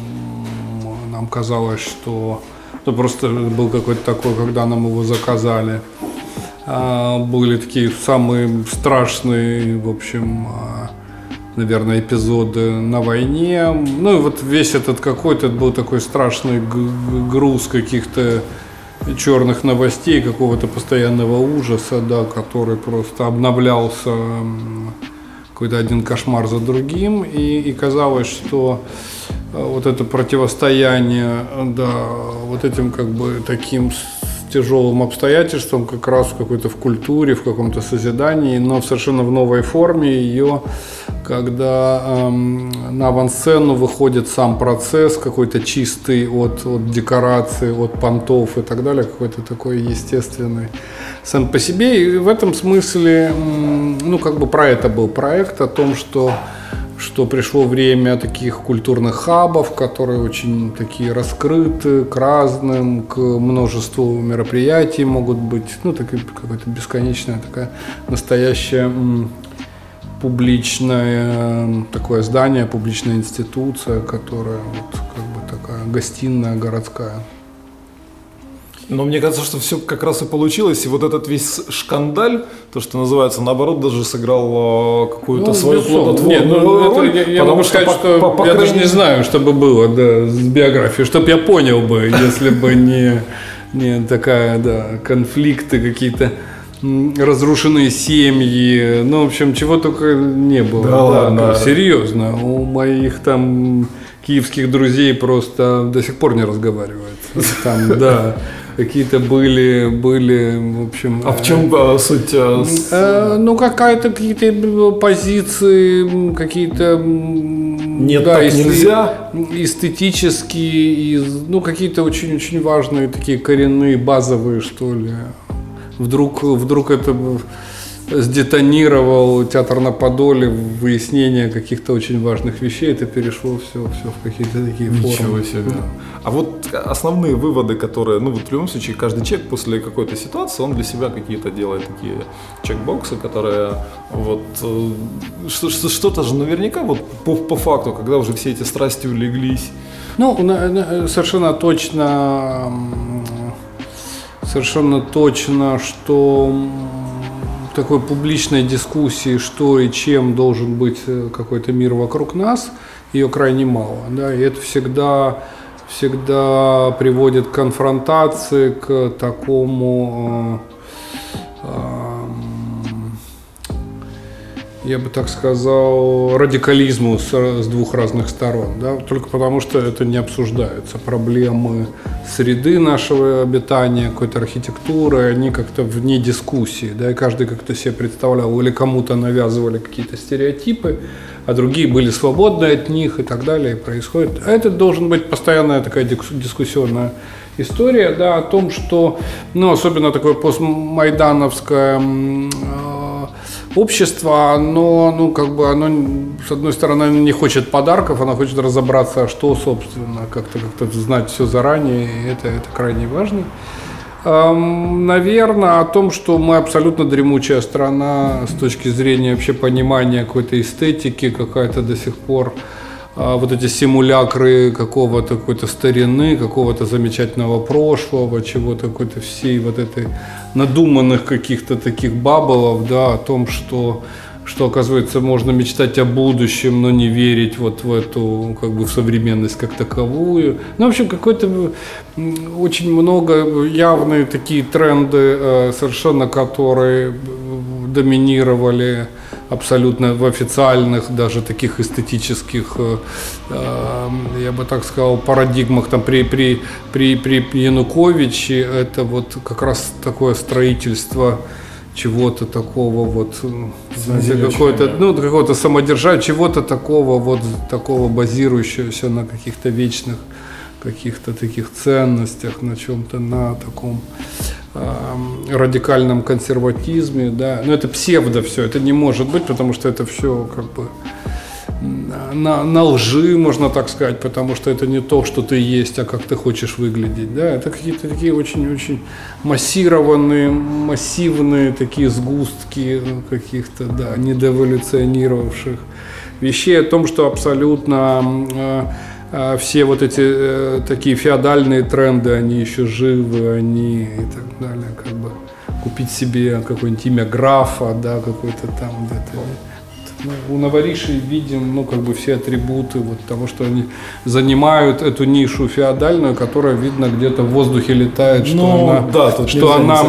нам казалось, что ну, просто был какой-то такой, когда нам его заказали. А, были такие самые страшные, в общем, а, наверное, эпизоды на войне. Ну и вот весь этот какой-то был такой страшный груз каких-то черных новостей, какого-то постоянного ужаса, да, который просто обновлялся какой-то один кошмар за другим, и, и казалось, что э, вот это противостояние, э, да, вот этим как бы таким тяжелым обстоятельствам как раз в какой-то в культуре, в каком-то созидании, но совершенно в новой форме ее, когда эм, на авансцену выходит сам процесс какой-то чистый от, от декорации, от понтов и так далее, какой-то такой естественный сам по себе. И в этом смысле, м, ну, как бы про это был проект, о том, что что пришло время таких культурных хабов, которые очень такие раскрыты к разным, к множеству мероприятий могут быть, ну, такая какая-то бесконечная такая настоящая публичное м, такое здание, публичная институция, которая вот как бы такая гостиная городская. Но мне кажется, что все как раз и получилось. И вот этот весь шкандаль, то, что называется, наоборот, даже сыграл э, какую-то Ну, свою плодотворную Нет, ну, это роль. я, я потому могу сказать, по- что по- по я даже не знаю, что бы было да, с биографией, чтобы я понял бы, если бы не, не такая, да, конфликты какие-то разрушенные семьи, ну, в общем, чего только не было. Да ладно? Серьезно, у моих там киевских друзей просто до сих пор не разговаривают. Там, да, какие-то были, были, в общем... А в чем э, суть? э, с- Э, Ну, какая-то какие-то позиции, м, какие-то... Нет, так эс- нельзя. Эстетические, ну, какие-то очень-очень важные такие коренные, базовые, что ли. Вдруг, вдруг это сдетонировал театр на Подоле, выяснение каких-то очень важных вещей, это перешло все, все в какие-то такие Ничего формы. себе. А вот основные выводы, которые, ну вот в любом случае, каждый человек после какой-то ситуации, он для себя какие-то делает такие чекбоксы, которые вот э, что- что- что-то же наверняка вот по, по факту, когда уже все эти страсти улеглись, Ну, совершенно точно, совершенно точно, что такой публичной дискуссии, что и чем должен быть э, какой-то мир вокруг нас, ее крайне мало, да, и это всегда всегда приводит к конфронтации, к такому э, эм, я бы так сказал, радикализму с, с двух разных сторон, да, только потому что это не обсуждается. Проблемы среды нашего обитания, какой-то архитектуры, они как-то вне дискуссии, да, и каждый как-то себе представлял, или кому-то навязывали какие-то стереотипы, а другие были свободны от них и так далее, и происходит. А это должен быть постоянная такая дискуссионная история, да, о том, что, ну, особенно такое постмайдановское э, общество, оно, ну, как бы, оно, с одной стороны, не хочет подарков, оно хочет разобраться, что, собственно, как-то как знать все заранее, и это, это крайне важно. Эм, Наверное, о том, что мы абсолютно дремучая страна с точки зрения вообще понимания какой-то эстетики, какая-то до сих пор вот эти симулякры какого-то какой-то старины, какого-то замечательного прошлого, чего-то какой-то всей вот этой надуманных каких-то таких бабблов, да, о том, что что, оказывается, можно мечтать о будущем, но не верить вот в эту, как бы, в современность как таковую. Ну, в общем, какой-то очень много явные такие тренды, э, совершенно которые доминировали абсолютно в официальных, даже таких эстетических, э, э, я бы так сказал, парадигмах там при, при, при, при Януковиче, это вот как раз такое строительство чего-то такого вот, знаете, какое-то, ну, какого-то самодержавия, чего-то такого вот, такого базирующегося на каких-то вечных каких-то таких ценностях, на чем-то, на таком радикальном консерватизме, да, но это псевдо все, это не может быть, потому что это все как бы на, на лжи, можно так сказать, потому что это не то, что ты есть, а как ты хочешь выглядеть. Да? Это какие-то такие очень-очень массированные, массивные такие сгустки каких-то да, недоэволюционировавших вещей о том, что абсолютно э, э, все вот эти э, такие феодальные тренды, они еще живы, они и так далее, как бы. Купить себе какое-нибудь имя графа, да, какой-то там где-то ну, у новоришей видим, ну, как бы все атрибуты вот того, что они занимают эту нишу феодальную, которая, видно, где-то в воздухе летает, что ну, она, да, что она,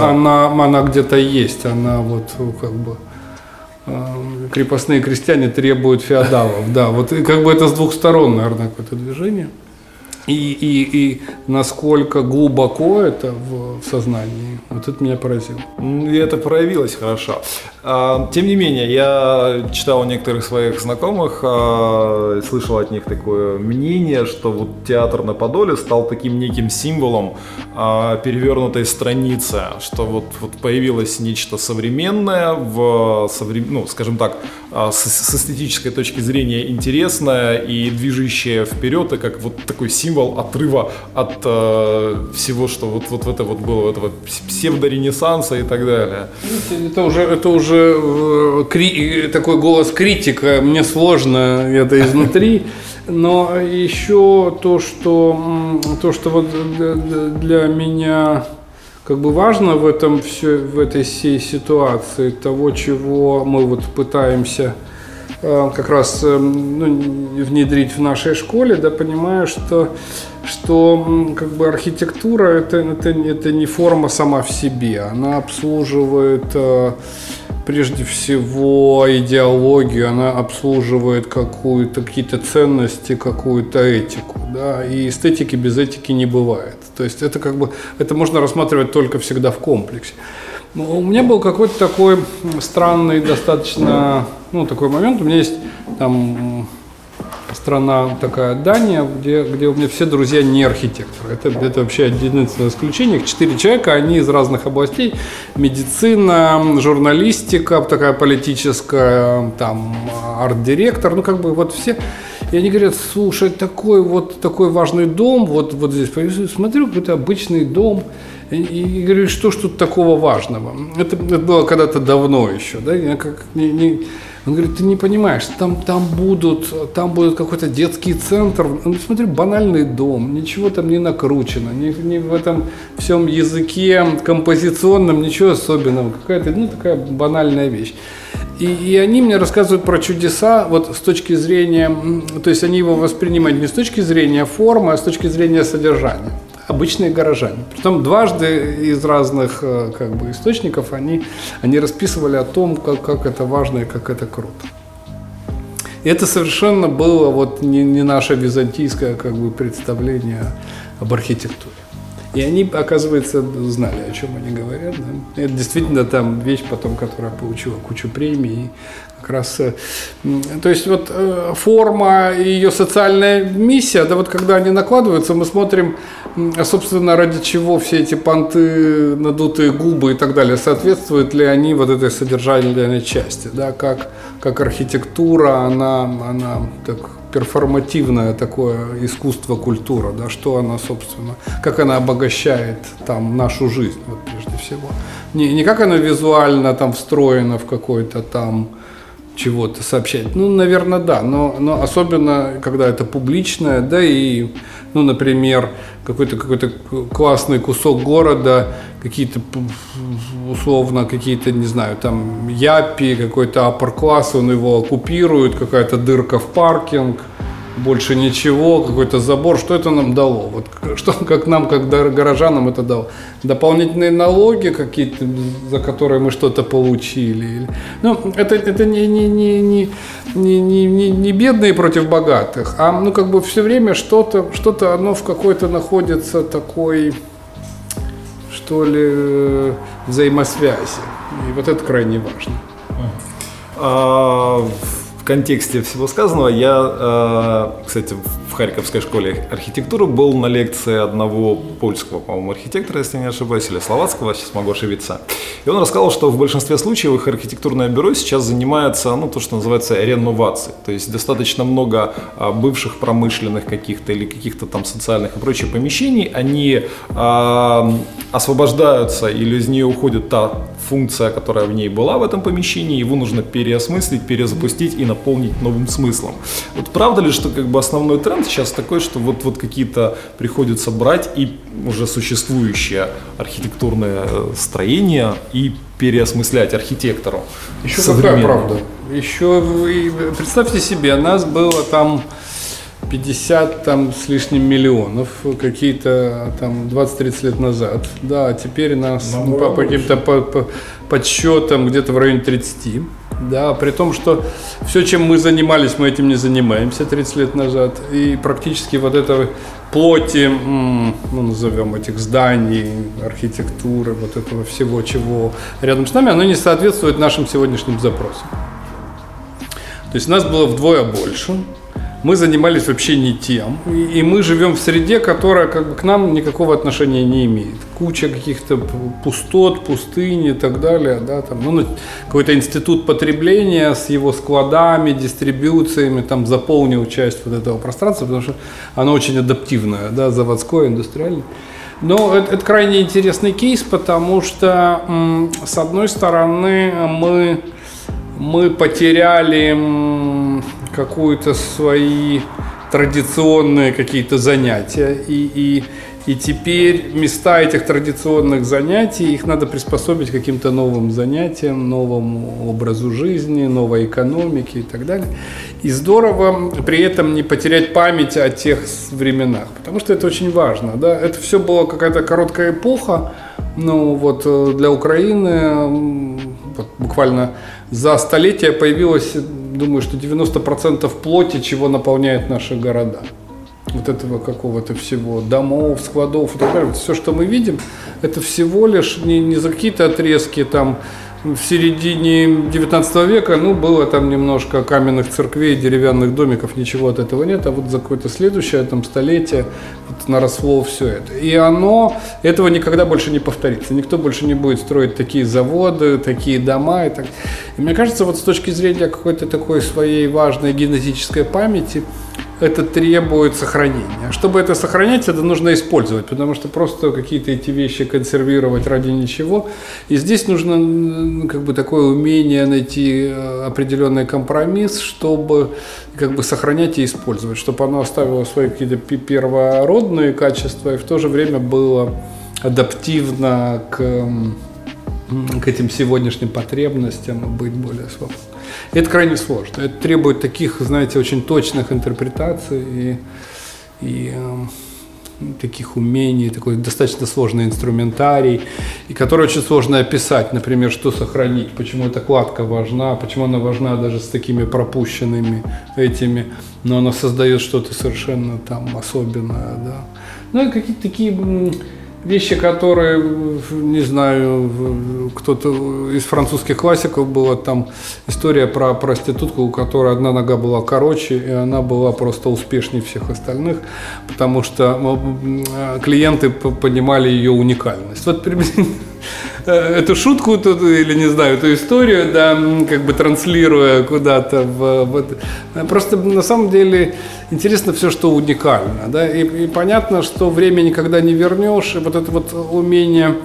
она, она где-то есть, она вот как бы крепостные крестьяне требуют феодалов, да, вот как бы это с двух сторон, наверное, какое-то движение и, и, и насколько глубоко это в, в сознании, вот это меня поразило. И это проявилось хорошо. А, тем не менее, я читал у некоторых своих знакомых, а, слышал от них такое мнение, что вот театр на Подоле стал таким неким символом а, перевернутой страницы, что вот, вот появилось нечто современное, в, ну, скажем так, с, с эстетической точки зрения интересное и движущее вперед, и как вот такой символ символ отрыва от э, всего, что вот, вот это вот было, этого псевдоренессанса и так далее. Это уже, это уже э, кри, такой голос критика, мне сложно это изнутри. Но еще то, что, то, что вот для меня как бы важно в этом все, в этой всей ситуации, того, чего мы вот пытаемся как раз э, ну, внедрить в нашей школе, да, понимая, что, что как бы архитектура это, это, это не форма сама в себе, она обслуживает э, прежде всего идеологию, она обслуживает какую-то, какие-то ценности, какую-то этику, да, и эстетики без этики не бывает. То есть это как бы, это можно рассматривать только всегда в комплексе. Ну, у меня был какой-то такой странный достаточно, ну, такой момент. У меня есть там страна такая Дания, где, где у меня все друзья не архитекторы. Это, это вообще единственное исключение. Четыре человека, они из разных областей. Медицина, журналистика, такая политическая, там, арт-директор, ну, как бы вот все. И они говорят, слушай, такой вот такой важный дом, вот, вот здесь, смотрю, какой-то обычный дом, и, и говорю, что ж тут такого важного? Это, это было когда-то давно еще, да? Я как, не, не, он говорит, ты не понимаешь, там, там будут, там будет какой-то детский центр. Ну, смотри, банальный дом, ничего там не накручено, ни, ни в этом всем языке композиционном ничего особенного. Какая-то, ну, такая банальная вещь. И, и они мне рассказывают про чудеса вот с точки зрения, то есть они его воспринимают не с точки зрения формы, а с точки зрения содержания обычные горожане. Притом дважды из разных э, как бы, источников они, они расписывали о том, как, как это важно и как это круто. И это совершенно было вот не, не наше византийское как бы, представление об архитектуре. И они, оказывается, знали, о чем они говорят. Да? Это действительно там вещь потом, которая получила кучу премий. Как раз, э, то есть вот э, форма и ее социальная миссия, да вот когда они накладываются, мы смотрим, собственно, ради чего все эти понты, надутые губы и так далее, соответствуют ли они вот этой содержательной части, да, как, как архитектура, она, она так перформативное такое искусство, культура, да, что она, собственно, как она обогащает там нашу жизнь, вот прежде всего. Не, не как она визуально там встроена в какой-то там чего-то сообщать. Ну, наверное, да, но, но особенно, когда это публичное, да, и, ну, например, какой-то какой-то классный кусок города, какие-то условно какие-то, не знаю, там Япи, какой-то аппер класс, он его оккупирует, какая-то дырка в паркинг, больше ничего, какой-то забор, что это нам дало? Вот что, как нам, как горожанам это дало? Дополнительные налоги какие-то, за которые мы что-то получили? Ну, это, это не, не, не, не, не, не, не бедные против богатых, а ну как бы все время что-то, что-то оно в какой-то находится такой, что ли, взаимосвязи. И вот это крайне важно. А, контексте всего сказанного, я, э, кстати, в Харьковской школе архитектуры, был на лекции одного польского, по-моему, архитектора, если не ошибаюсь, или словацкого, сейчас могу ошибиться. И он рассказал, что в большинстве случаев их архитектурное бюро сейчас занимается, ну, то, что называется реновацией. То есть достаточно много а, бывших промышленных каких-то или каких-то там социальных и прочих помещений, они а, освобождаются или из нее уходит та функция, которая в ней была в этом помещении, его нужно переосмыслить, перезапустить и наполнить новым смыслом. Вот правда ли, что как бы основной тренд сейчас такой, что вот, вот какие-то приходится брать и уже существующее архитектурное э, строение и переосмыслять архитектору? Еще какая правда? Еще представьте себе, нас было там 50 там с лишним миллионов какие-то там 20-30 лет назад. Да, а теперь нас ну, по каким-то по, по, подсчетам где-то в районе 30. Да, при том, что все, чем мы занимались, мы этим не занимаемся 30 лет назад. И практически вот это плоти, ну, назовем этих зданий, архитектуры, вот этого всего, чего рядом с нами, оно не соответствует нашим сегодняшним запросам. То есть нас было вдвое больше, мы занимались вообще не тем. И, и мы живем в среде, которая как бы к нам никакого отношения не имеет. Куча каких-то пустот, пустынь и так далее. Да, там, ну, какой-то институт потребления с его складами, дистрибуциями, там заполнил часть вот этого пространства, потому что оно очень адаптивное, да, заводское, индустриальное. Но это, это крайне интересный кейс, потому что, с одной стороны, мы, мы потеряли какую-то свои традиционные какие-то занятия. И, и, и теперь места этих традиционных занятий, их надо приспособить к каким-то новым занятиям, новому образу жизни, новой экономике и так далее. И здорово при этом не потерять память о тех временах, потому что это очень важно. Да? Это все была какая-то короткая эпоха, ну вот э, для Украины вот, буквально за столетие появилось думаю, что 90% плоти, чего наполняет наши города. Вот этого какого-то всего, домов, складов и так далее. Все, что мы видим, это всего лишь не, не за какие-то отрезки там в середине 19 века, ну, было там немножко каменных церквей, деревянных домиков, ничего от этого нет, а вот за какое-то следующее там столетие вот наросло все это. И оно, этого никогда больше не повторится. Никто больше не будет строить такие заводы, такие дома и так. И мне кажется, вот с точки зрения какой-то такой своей важной генетической памяти, это требует сохранения. Чтобы это сохранять, это нужно использовать, потому что просто какие-то эти вещи консервировать ради ничего. И здесь нужно как бы такое умение найти э, определенный компромисс, чтобы как бы сохранять и использовать, чтобы оно оставило свои какие-то первородные качества и в то же время было адаптивно к, к этим сегодняшним потребностям быть более свободным. Это крайне сложно. Это требует таких, знаете, очень точных интерпретаций и, и э, таких умений, такой достаточно сложный инструментарий, и который очень сложно описать, например, что сохранить, почему эта кладка важна, почему она важна даже с такими пропущенными этими, но она создает что-то совершенно там особенное, да. Ну и какие-то такие вещи, которые, не знаю, кто-то из французских классиков была там история про проститутку, у которой одна нога была короче, и она была просто успешнее всех остальных, потому что клиенты понимали ее уникальность. Вот приблизительно эту шутку тут, или не знаю, эту историю, да, как бы транслируя куда-то в, в Просто на самом деле интересно все, что уникально, да, и, и понятно, что время никогда не вернешь, и вот это вот умение,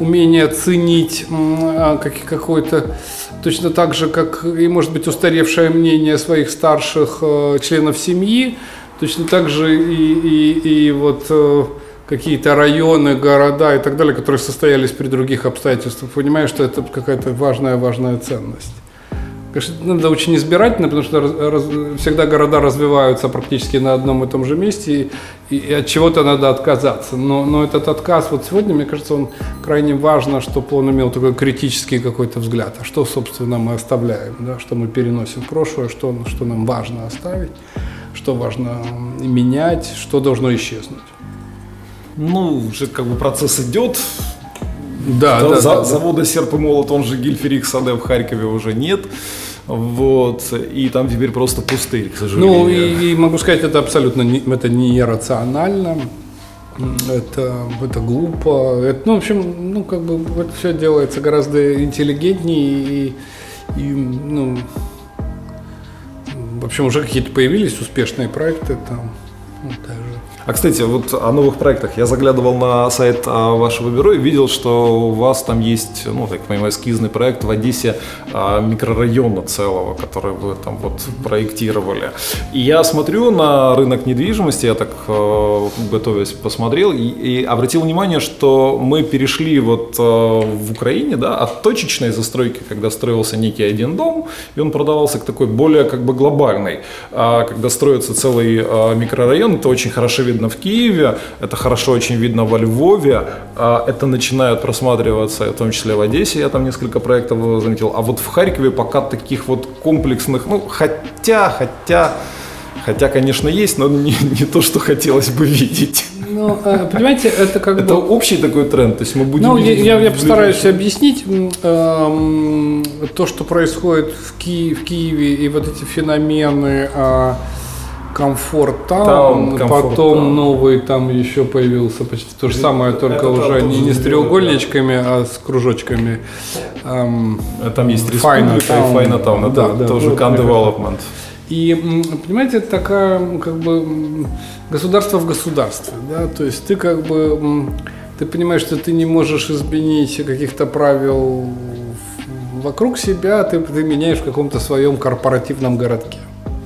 умение ценить а, как, какой-то точно так же, как и, может быть, устаревшее мнение своих старших э, членов семьи, точно так же и, и, и вот э, какие-то районы, города и так далее, которые состоялись при других обстоятельствах, понимаешь, что это какая-то важная-важная ценность. Конечно, надо очень избирательно, потому что раз, всегда города развиваются практически на одном и том же месте, и, и от чего-то надо отказаться. Но, но этот отказ вот сегодня, мне кажется, он крайне важно, чтобы он имел такой критический какой-то взгляд. А что, собственно, мы оставляем, да? что мы переносим в прошлое, что, что нам важно оставить, что важно менять, что должно исчезнуть ну, уже как бы процесс идет, Да, За- да, за- да, да. Завода «Серп и молот», он же Гильферик Саде в Харькове уже нет. Вот. И там теперь просто пустырь, к сожалению. Ну и, и могу сказать, это абсолютно не, это не рационально, это, это глупо. Это, ну, в общем, ну, как бы это все делается гораздо интеллигентнее и, и, ну, в общем, уже какие-то появились успешные проекты там. ну, даже. А, кстати, вот о новых проектах. Я заглядывал на сайт а, вашего бюро и видел, что у вас там есть, ну, так понимаю, эскизный проект в Одессе а, микрорайона целого, который вы там вот проектировали. И я смотрю на рынок недвижимости, я так, э, готовясь, посмотрел и, и обратил внимание, что мы перешли вот в Украине, да, от точечной застройки, когда строился некий один дом, и он продавался к такой более как бы глобальной. А когда строится целый микрорайон, это очень хорошо видно в Киеве, это хорошо очень видно во Львове, а это начинает просматриваться, в том числе в Одессе, я там несколько проектов заметил, а вот в Харькове пока таких вот комплексных, ну, хотя, хотя, хотя, конечно, есть, но не, не то, что хотелось бы видеть. Ну, э, понимаете, это как Это бы... общий такой тренд, то есть мы будем... Ну, я, я- постараюсь объяснить эм, то, что происходит в, Ки- в Киеве, и вот эти феномены а, комфорт таун, комфорт потом таун. новый там еще появился почти то же самое, только это уже там не, не с треугольничками, а с кружочками. Эм, А Там есть Республика и Файна Таун, это Да, да, тоже вот. Development. И, понимаете, это такая, как бы, государство в государстве, да, то есть ты как бы, ты понимаешь, что ты не можешь изменить каких-то правил вокруг себя, ты, ты меняешь в каком-то своем корпоративном городке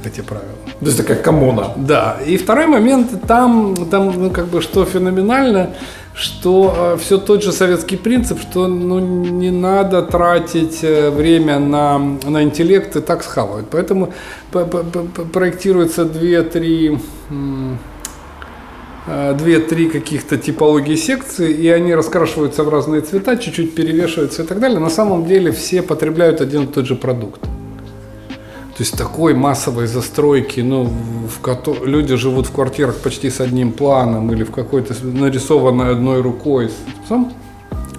эти правила. То есть это как коммуна. Да, и второй момент, там, там ну, как бы, что феноменально, что все тот же советский принцип, что ну, не надо тратить э, время на, на интеллект и так схавать. Поэтому п- п- п- проектируется две-три э, две-три каких-то типологии секций, и они раскрашиваются в разные цвета, чуть-чуть перевешиваются и так далее. На самом деле все потребляют один и тот же продукт. То есть такой массовой застройки, ну, в кото- люди живут в квартирах почти с одним планом или в какой-то нарисованной одной рукой.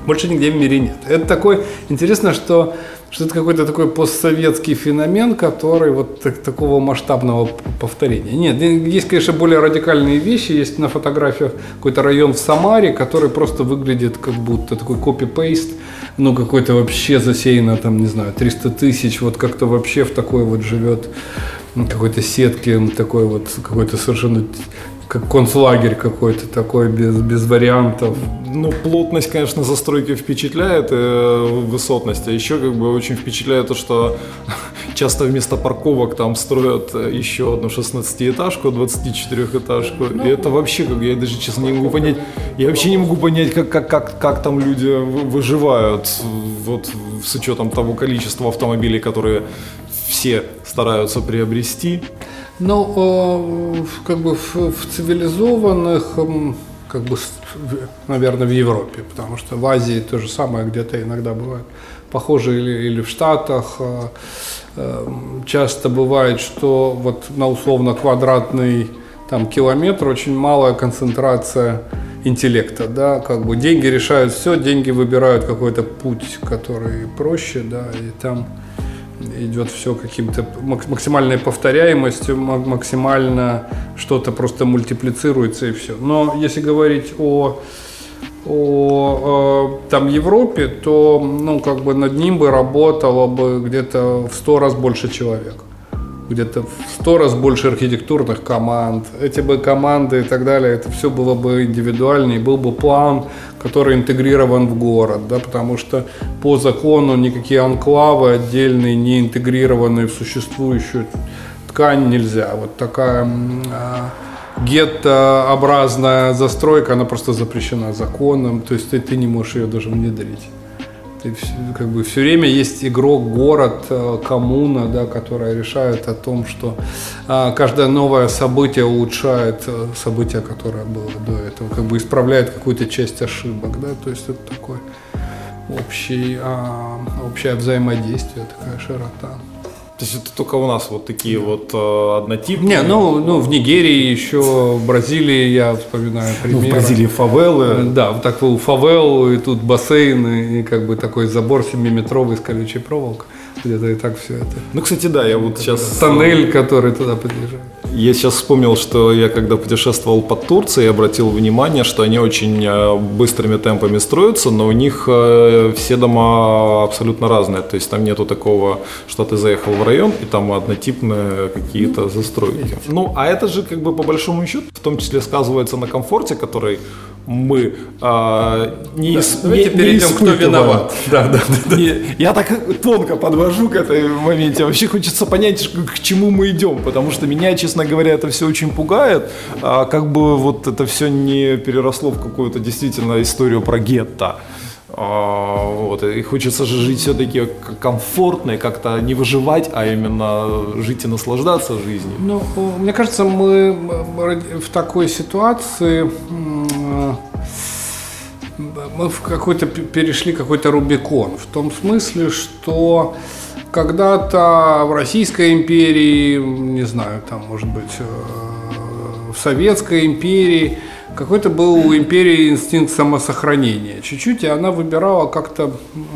Больше нигде в мире нет. Это такой, интересно, что, что это какой-то такой постсоветский феномен, который вот так- такого масштабного повторения. Нет, есть, конечно, более радикальные вещи. Есть на фотографиях какой-то район в Самаре, который просто выглядит как будто такой копи-пейст, ну, какой-то вообще засеяно, там, не знаю, 300 тысяч, вот как-то вообще в такой вот живет какой-то сетке, такой вот, какой-то совершенно как концлагерь какой-то такой, без, без вариантов. Ну, плотность, конечно, застройки впечатляет, э, высотность. А еще как бы очень впечатляет то, что часто вместо парковок там строят э, еще одну 16-этажку, 24-этажку. И это вообще, как я даже честно не могу понять, я вообще не могу понять, как, как, как, как там люди вы- выживают, вот с учетом того количества автомобилей, которые все стараются приобрести. Но, э, как бы в, в цивилизованных, как бы, наверное, в Европе, потому что в Азии то же самое где-то иногда бывает похоже или, или в Штатах. э, э, часто бывает, что вот на условно квадратный там километр очень малая концентрация интеллекта, да, как бы деньги решают все, деньги выбирают какой-то путь, который проще, да, и там идет все каким-то мак- максимальной повторяемостью, ма- максимально что-то просто мультиплицируется и все. Но если говорить о, о э, там Европе, то ну как бы над ним бы работало бы где-то в сто раз больше человек. Где-то в сто раз больше архитектурных команд. Эти бы команды и так далее, это все было бы индивидуально, и был бы план, который интегрирован в город, да, потому что по закону никакие анклавы отдельные, не интегрированные в существующую ткань нельзя. Вот такая а, геттообразная застройка, она просто запрещена законом, то есть ты, ты не можешь ее даже внедрить. Ты как бы все время есть игрок, город, э, коммуна, да, которая решает о том, что а, каждое новое событие улучшает э, событие, которое было до этого, как бы исправляет какую-то часть ошибок, да, то есть это такой общий, а, общее взаимодействие, такая широта. То есть это только у нас вот такие вот э, однотипные? Не, ну, ну в Нигерии еще, в Бразилии я вспоминаю Ну, примеры. в Бразилии фавелы. Да, вот такой фавел, и тут бассейн, и как бы такой забор 7-метровый с колючей проволокой. Где-то и так все это. Ну, кстати, да, я вот сейчас... Тоннель, который туда подъезжает. Я сейчас вспомнил, что я когда путешествовал по Турции, обратил внимание, что они очень э, быстрыми темпами строятся, но у них э, все дома абсолютно разные. То есть там нету такого, что ты заехал в район, и там однотипные какие-то застройки. Ну, а это же как бы по большому счету в том числе сказывается на комфорте, который мы э, не, ис- Давайте не- не перейдем, кто испытываем. виноват. Да, да, да. Не, я так тонко подвожу к этой моменте. Вообще хочется понять, к чему мы идем, потому что меня, честно говоря, это все очень пугает. А как бы вот это все не переросло в какую-то действительно историю про гетто. А, вот, и хочется же жить все-таки комфортно и как-то не выживать, а именно жить и наслаждаться жизнью. Ну, мне кажется, мы в такой ситуации м, мы в какой-то перешли какой-то Рубикон. В том смысле, что когда-то в Российской империи, не знаю, там, может быть, э, в Советской империи какой-то был у империи инстинкт самосохранения. Чуть-чуть, и она выбирала как-то м,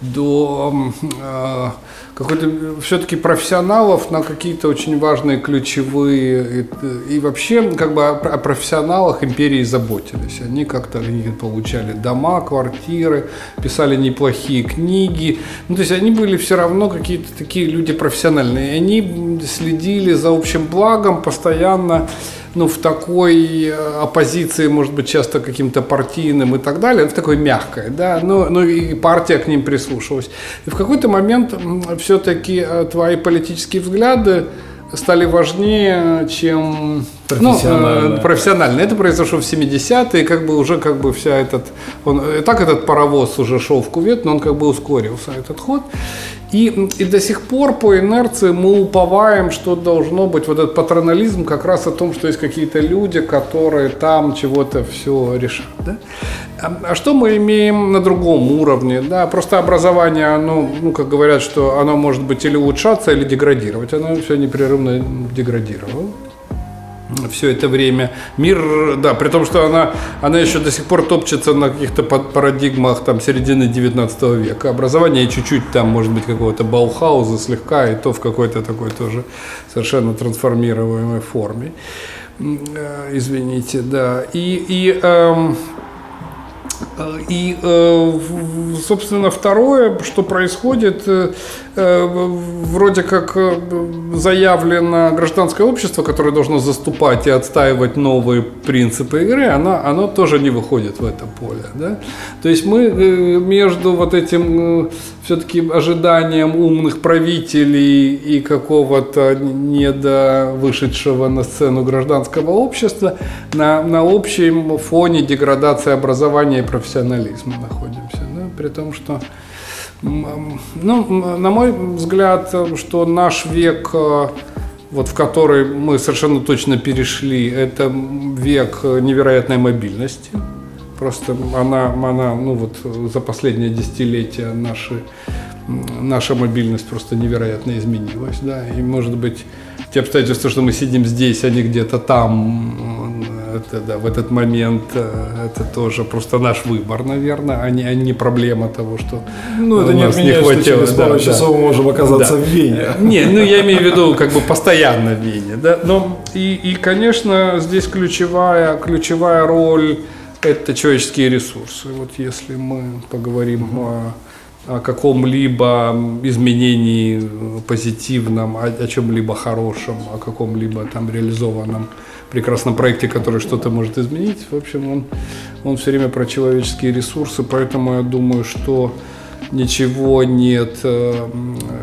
до э, какой-то все-таки профессионалов на какие-то очень важные ключевые и, и вообще как бы о, о профессионалах империи заботились. Они как-то они получали дома, квартиры, писали неплохие книги. Ну, то есть они были все равно какие-то такие люди профессиональные. И они следили за общим благом постоянно ну, в такой э, оппозиции, может быть, часто каким-то партийным и так далее, в такой мягкой, да, ну, ну и партия к ним прислушивалась. И в какой-то момент все-таки твои политические взгляды стали важнее, чем Профессионально. Ну, э, профессионально. Это произошло в 70-е, как бы уже как бы вся этот, он, и так этот паровоз уже шел в кувет, но он как бы ускорился, этот ход. И, и до сих пор по инерции мы уповаем, что должно быть вот этот патронализм как раз о том, что есть какие-то люди, которые там чего-то все решат. Да? А, а что мы имеем на другом уровне? Да? Просто образование, оно, ну, как говорят, что оно может быть или улучшаться, или деградировать. Оно все непрерывно деградировало все это время. Мир, да, при том, что она, она еще до сих пор топчется на каких-то парадигмах там, середины 19 века. Образование чуть-чуть там, может быть, какого-то Баухауза слегка, и то в какой-то такой тоже совершенно трансформируемой форме. Извините, да. И, и эм, и, собственно, второе, что происходит, вроде как заявлено гражданское общество, которое должно заступать и отстаивать новые принципы игры, оно, оно тоже не выходит в это поле. Да? То есть мы между вот этим все-таки ожиданием умных правителей и какого-то недовышедшего на сцену гражданского общества на, на общем фоне деградации образования и профессионализма находимся. Да? При том, что ну, на мой взгляд, что наш век, вот в который мы совершенно точно перешли, это век невероятной мобильности. Просто она, она ну вот за последние десятилетия наши, наша мобильность просто невероятно изменилась, да, и может быть те обстоятельства, что мы сидим здесь, они где-то там, это, да, в этот момент, это тоже просто наш выбор, наверное, а не, а не проблема того, что ну, это не нас отменяет, не хватило. через пару да, часов да. мы можем оказаться Да. в Вене. Не, ну я имею в виду как бы постоянно в Вене, да. Но и, и конечно, здесь ключевая, ключевая роль это человеческие ресурсы. Вот если мы поговорим о, о каком-либо изменении позитивном, о, о чем-либо хорошем, о каком-либо там реализованном прекрасном проекте, который что-то может изменить, в общем, он, он все время про человеческие ресурсы, поэтому я думаю, что ничего нет э,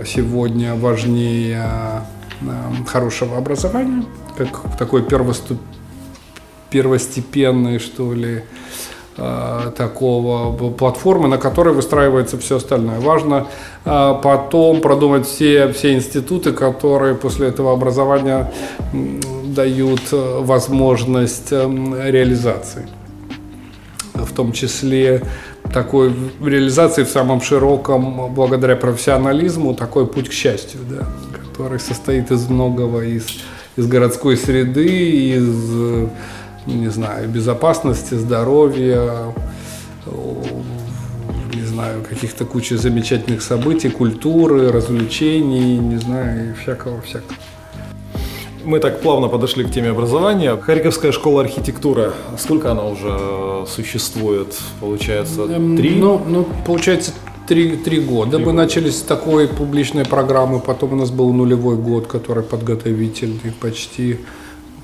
сегодня важнее э, хорошего образования, как такой первоступ первостепенной, что ли, э, такого платформы, на которой выстраивается все остальное. Важно э, потом продумать все, все институты, которые после этого образования дают э, возможность э, реализации. В том числе такой реализации в самом широком, благодаря профессионализму, такой путь к счастью, да, который состоит из многого, из, из городской среды, из, не знаю, безопасности, здоровья, не знаю, каких-то кучи замечательных событий, культуры, развлечений, не знаю, и всякого-всякого. Мы так плавно подошли к теме образования. Харьковская школа архитектуры. Сколько она уже существует? Получается, Эм, три? Ну, ну получается, три, три года. Три Мы года. начали с такой публичной программы, потом у нас был нулевой год, который подготовительный, почти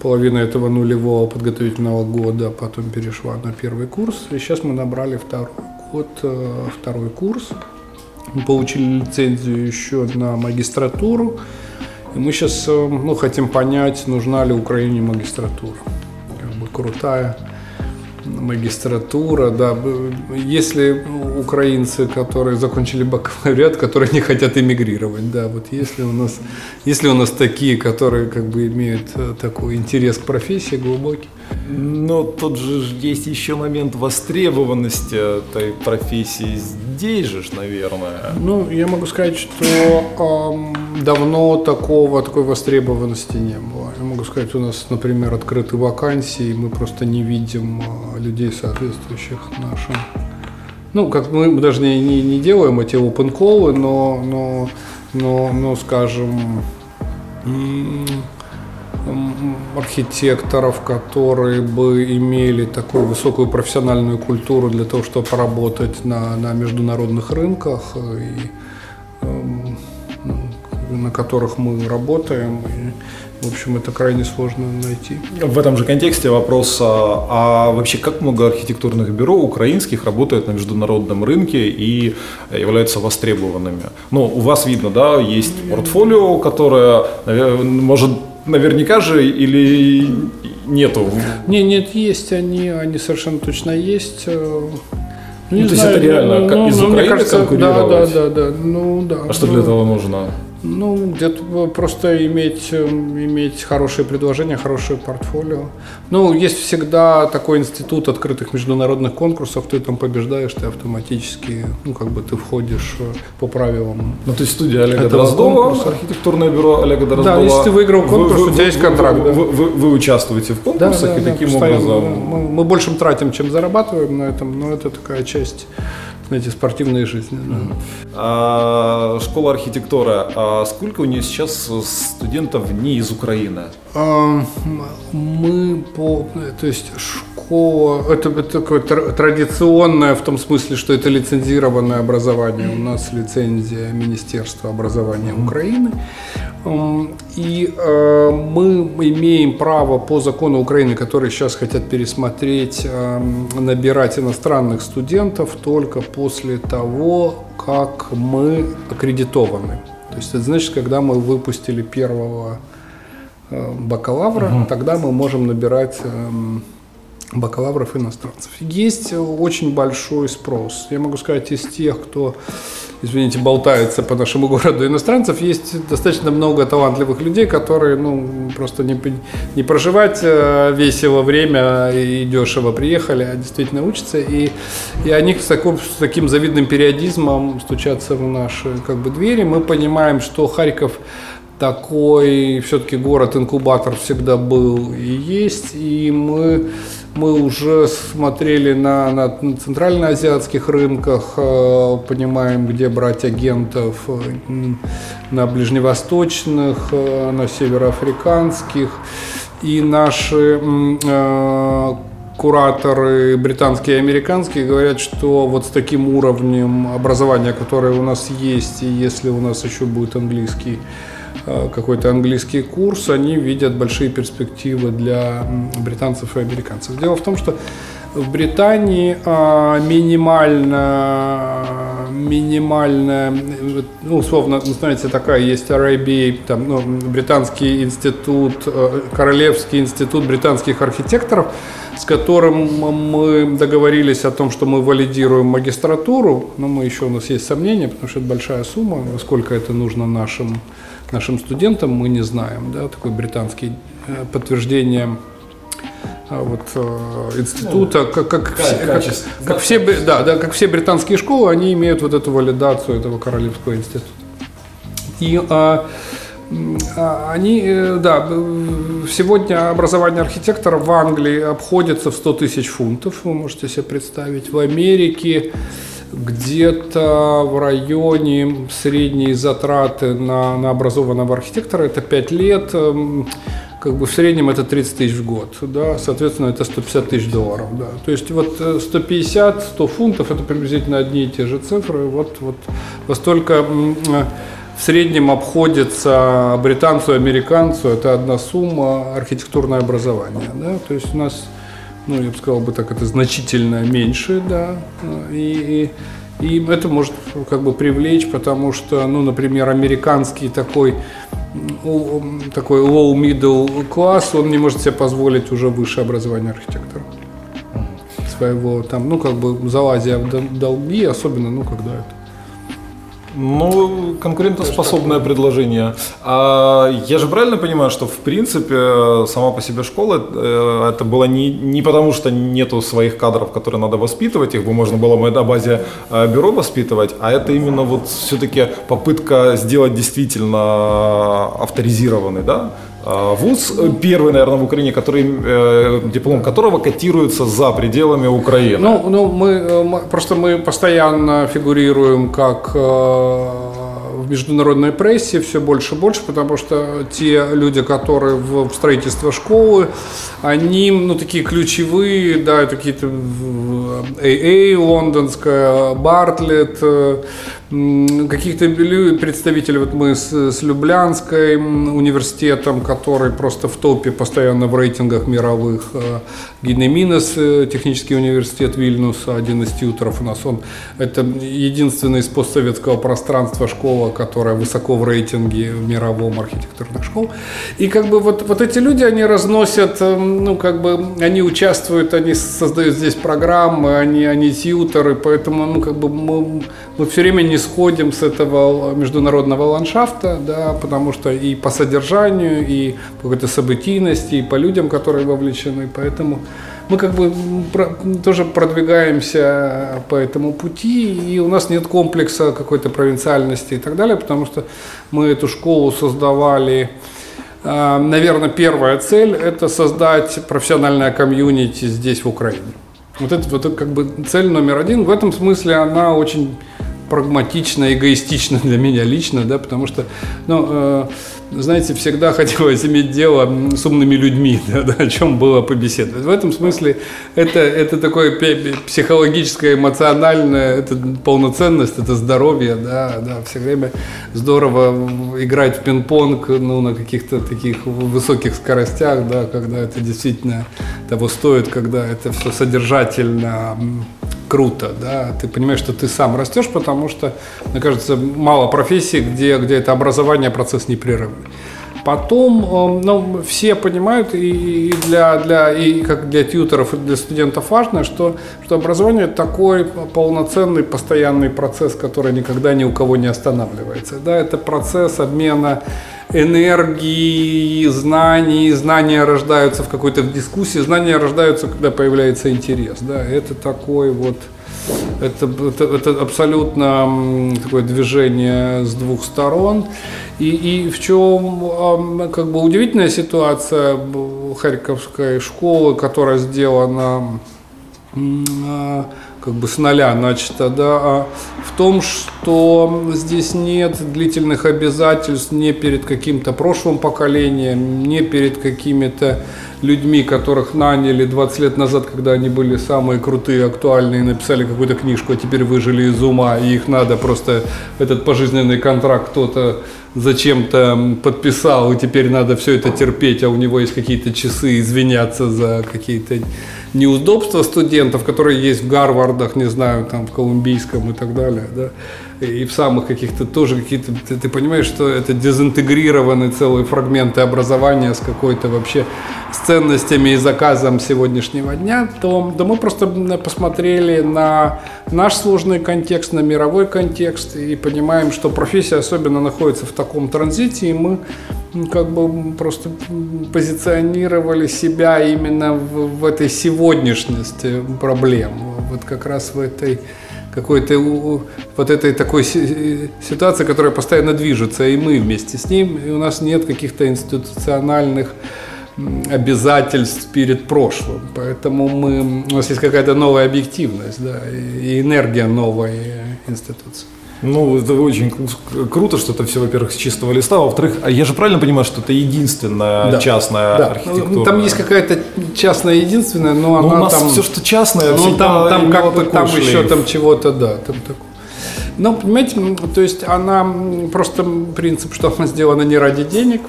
половина этого нулевого подготовительного года, потом перешла на первый курс, и сейчас мы набрали второй год, э, второй курс. Мы получили лицензию еще на магистратуру, и мы сейчас ну, хотим понять, нужна ли Украине магистратура. Как бы крутая магистратура, да. Если украинцы, которые закончили бакалавриат, которые не хотят эмигрировать, да, вот если у нас, если у нас такие, которые как бы имеют э, такой интерес к профессии глубокий, Но тут же есть еще момент востребованности этой профессии здесь же, наверное. Ну, я могу сказать, что ам, давно такого, такой востребованности не было. Я могу сказать, у нас, например, открыты вакансии, мы просто не видим а, людей, соответствующих нашим. Ну, как мы даже не, не, не делаем эти open call, но, но, но, но скажем, м, архитекторов, которые бы имели такую высокую профессиональную культуру для того, чтобы работать на, на международных рынках, э, и, эм, ну, на которых мы работаем. И, в общем, это крайне сложно найти. В этом же контексте вопрос, а, а вообще как много архитектурных бюро украинских работает на международном рынке и являются востребованными? Ну, у вас видно, да, есть портфолио, которое, навер- может, наверняка же или нету? Не, нет, есть они, они совершенно точно есть. э, Ну, то есть это реально как из мне Украины кажется, да, да, конкурировать? да, да, ну да. А что ну, для этого нужно? Ну, где-то просто иметь, эм, иметь хорошие предложения, хорошее портфолио. Ну, есть всегда такой институт открытых международных конкурсов, ты там побеждаешь, ты автоматически, ну, как бы ты входишь э, по правилам. Ну, то есть студия Олега Этого Дроздова, конкурса. архитектурное бюро Олега Дроздова. если ты выиграл конкурс, у тебя есть контракт, Вы, да. вы- вы- вы участвуете в конкурсах и таким постоянно. образом... Мы, мы большим тратим, чем зарабатываем на этом, но это такая часть, знаете, спортивной жизни. да. А, школа архитектуры. А сколько у нее сейчас студентов не из Украины? А, Мы по, то есть школа, это, это такое тр- традиционное в том смысле, что это лицензированное образование. У нас лицензия Министерства образования Украины. И э, мы имеем право по закону Украины, который сейчас хотят пересмотреть, э, набирать иностранных студентов только после того, как мы аккредитованы. То есть это значит, когда мы выпустили первого э, бакалавра, тогда мы можем набирать эм, бакалавров иностранцев. Есть очень большой спрос. Я могу сказать, из тех, кто, извините, болтается по нашему городу иностранцев, есть достаточно много талантливых людей, которые, ну, просто не, не проживать э, весело время и дешево приехали, а действительно учатся. И, и они с, таком, с таким завидным периодизмом стучатся в наши как бы, двери. Мы понимаем, что Харьков такой все-таки город-инкубатор всегда был и есть, и мы, мы уже смотрели на, на центральноазиатских рынках, э, понимаем, где брать агентов э, на ближневосточных, э, на североафриканских, и наши кураторы британские и американские говорят, что вот с таким уровнем образования, которое у нас есть, и если у нас еще будет английский какой-то английский курс, они видят большие перспективы для британцев и американцев. Дело в том, что в Британии а, минимально, минимальная, э, ну, условно, знаете, такая есть RIBA, там, ну, британский институт, э, Королевский институт британских архитекторов, с которым мы договорились о том, что мы валидируем магистратуру, но мы еще у нас есть сомнения, потому что это большая сумма, сколько это нужно нашим, нашим студентам, мы не знаем, да, такой британский э, подтверждение а, вот, э, института, как, как, все, как, как все, да, да, как все британские школы, они имеют вот эту валидацию этого Королевского института. И а, а, они, э, да, сегодня образование архитектора в Англии обходится в 100 тысяч фунтов, вы можете себе представить. В Америке где-то в районе средние затраты на, на образованного архитектора. Это 5 лет, эм, как бы в среднем это 30 тысяч в год, да, соответственно, это 150 тысяч долларов, да. То есть вот 150-100 э, фунтов это приблизительно одни и те же цифры, вот, вот во столько э, в среднем обходится британцу американцу, это одна сумма архитектурное образование, да, то есть у нас, ну, я бы сказал бы так, это значительно меньше, да, и, и, и это может как бы привлечь, потому что, ну, например, американский такой такой low middle класс, он не может себе позволить уже высшее образование архитектора своего там, ну как бы залазя в долги, особенно, ну когда это ну, конкурентоспособное предложение. А я же правильно понимаю, что в принципе сама по себе школа э, это было не, не потому, что нету своих кадров, которые надо воспитывать, их бы можно было на базе э, бюро воспитывать, а это именно вот все-таки попытка сделать действительно авторизированный, да, вуз э, первый, наверное, в Украине, который, э, диплом которого котируется за пределами Украины. Ну, ну мы, мы просто мы постоянно фигурируем как э, в международной прессе все больше и больше, потому что те люди, которые в строительство школы, они, ну, такие ключевые, да, какие-то AA лондонская, Бартлетт, каких-то представителей, вот мы с, с Люблянской университетом, который просто в топе постоянно в рейтингах мировых, э, Гинеминес, э, технический университет Вильнюса, один из тьютеров у нас, он, это единственный из постсоветского пространства школа, которая высоко в рейтинге мировом архитектурных школ. И как бы вот, вот эти люди, они разносят, э, ну как бы, они участвуют, они создают здесь программы, они, они тьютеры, поэтому, ну как бы мы, мы все время не сходим с этого международного ландшафта, да, потому что и по содержанию, и по какой-то событийности, и по людям, которые вовлечены, поэтому мы как бы тоже продвигаемся по этому пути, и у нас нет комплекса какой-то провинциальности и так далее, потому что мы эту школу создавали а, Наверное, первая цель – это создать профессиональное комьюнити здесь, в Украине. Вот это, вот как бы цель номер один. В этом смысле она очень прагматично, эгоистично для меня лично, да, потому что, ну, э, знаете, всегда хотелось иметь дело с умными людьми, да, да, о чем было побеседовать. В этом смысле это, это такое психологическое, эмоциональное, это полноценность, это здоровье, да, да, все время здорово играть в пинг-понг, ну, на каких-то таких высоких скоростях, да, когда это действительно того стоит, когда это все содержательно, круто, да, ты понимаешь, что ты сам растешь, потому что, мне кажется, мало профессий, где, где это образование процесс непрерывный. Потом, эм, ну, все понимают, и для, для, и как для тьютеров, и для студентов важно, что, что образование – такой полноценный, постоянный процесс, который никогда ни у кого не останавливается. Да, это процесс обмена энергии, знаний, знания рождаются в какой-то дискуссии, знания рождаются, когда появляется интерес. Да, это такой вот это, это, это абсолютно такое движение с двух сторон. И, и в чем как бы удивительная ситуация Харьковской школы, которая сделана а, как бы с нуля начато, да, а в том, что здесь нет длительных обязательств не перед каким-то прошлым поколением, не перед какими-то людьми, которых наняли 20 лет назад, когда они были самые крутые, актуальные, написали какую-то книжку, а теперь выжили из ума, и их надо просто, этот пожизненный контракт кто-то зачем-то подписал, и теперь надо все это терпеть, а у него есть какие-то часы извиняться за какие-то неудобства студентов, которые есть в Гарвардах, не знаю, там в Колумбийском и так далее, да, и в самых каких-то тоже какие-то, ты, ты понимаешь, что это дезинтегрированы целые фрагменты образования с какой-то вообще с ценностями и заказом сегодняшнего дня, то да мы просто посмотрели на наш сложный контекст, на мировой контекст и понимаем, что профессия особенно находится в таком транзите, и мы как бы просто позиционировали себя именно в, в этой сегодняшности проблем, вот как раз в этой какой-то вот этой такой ситуации, которая постоянно движется, и мы вместе с ним, и у нас нет каких-то институциональных обязательств перед прошлым. Поэтому мы, у нас есть какая-то новая объективность, да, и энергия новой институции. Ну, это очень круто, что это все, во-первых, с чистого листа, а во-вторых, а я же правильно понимаю, что это единственная да. частная да. архитектура? Там есть какая-то частная единственная, но, но она у нас там... все, что частное, ну, там, там как бы там шлейф. еще там чего-то, да, там такое. Ну, понимаете, то есть она просто принцип, что она сделана не ради денег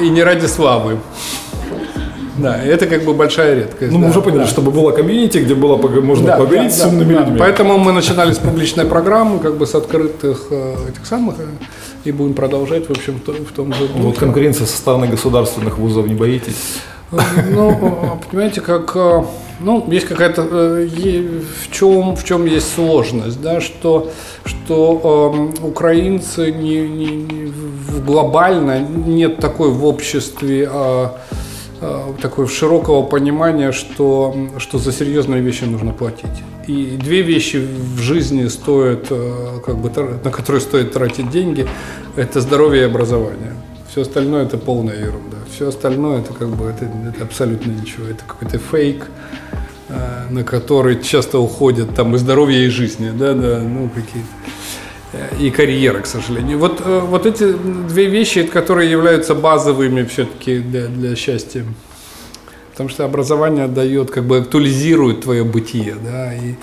и не ради славы. Да, это как бы большая редкость. Ну, да, мы уже поняли, да. чтобы было комьюнити, где было можно да, поговорить да, с умными да, людьми. Поэтому мы начинали с публичной программы, как бы с открытых э, этих самых, э, и будем продолжать, в общем, в том же духе. Вот конкуренция со стороны государственных вузов не боитесь? Э, ну, понимаете, как, ну, есть какая-то, в чем, в чем есть сложность, да, что, что э, украинцы не, не, не глобально нет такой в обществе Э, такое широкого понимания, что, что за серьезные вещи нужно платить. И две вещи в жизни стоят, э, как бы, на которые стоит тратить деньги, это здоровье и образование. Все остальное это полная ерунда. Все остальное это как бы это, это абсолютно ничего. Это какой-то фейк, э, на который часто уходят там и здоровье, и жизни, да, да, ну какие-то и карьера, к сожалению. Вот, э, вот эти две вещи, которые являются базовыми все-таки для, для счастья. Потому что образование дает, как бы актуализирует твое бытие, да, и,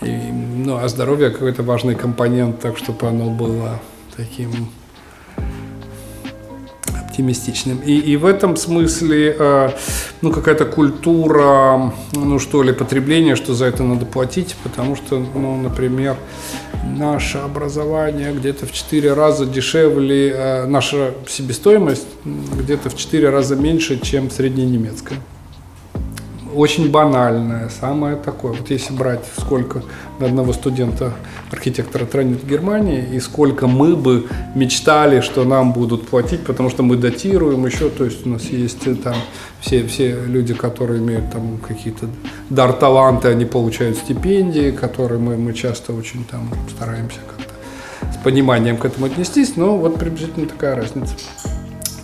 и, ну, а здоровье какой-то важный компонент, так чтобы оно было таким оптимистичным. И, и в этом смысле, э, ну, какая-то культура, ну, что ли, потребления, что за это надо платить, потому что, ну, например, наше образование где-то в 4 раза дешевле, э, наша себестоимость где-то в 4 раза меньше, чем средненемецкая очень банальное, самое такое. Вот если брать, сколько одного студента архитектора тратит в Германии, и сколько мы бы мечтали, что нам будут платить, потому что мы датируем еще, то есть у нас есть э, там все, все люди, которые имеют там какие-то дар таланты, они получают стипендии, которые мы, мы часто очень там стараемся как-то с пониманием к этому отнестись, но вот приблизительно такая разница.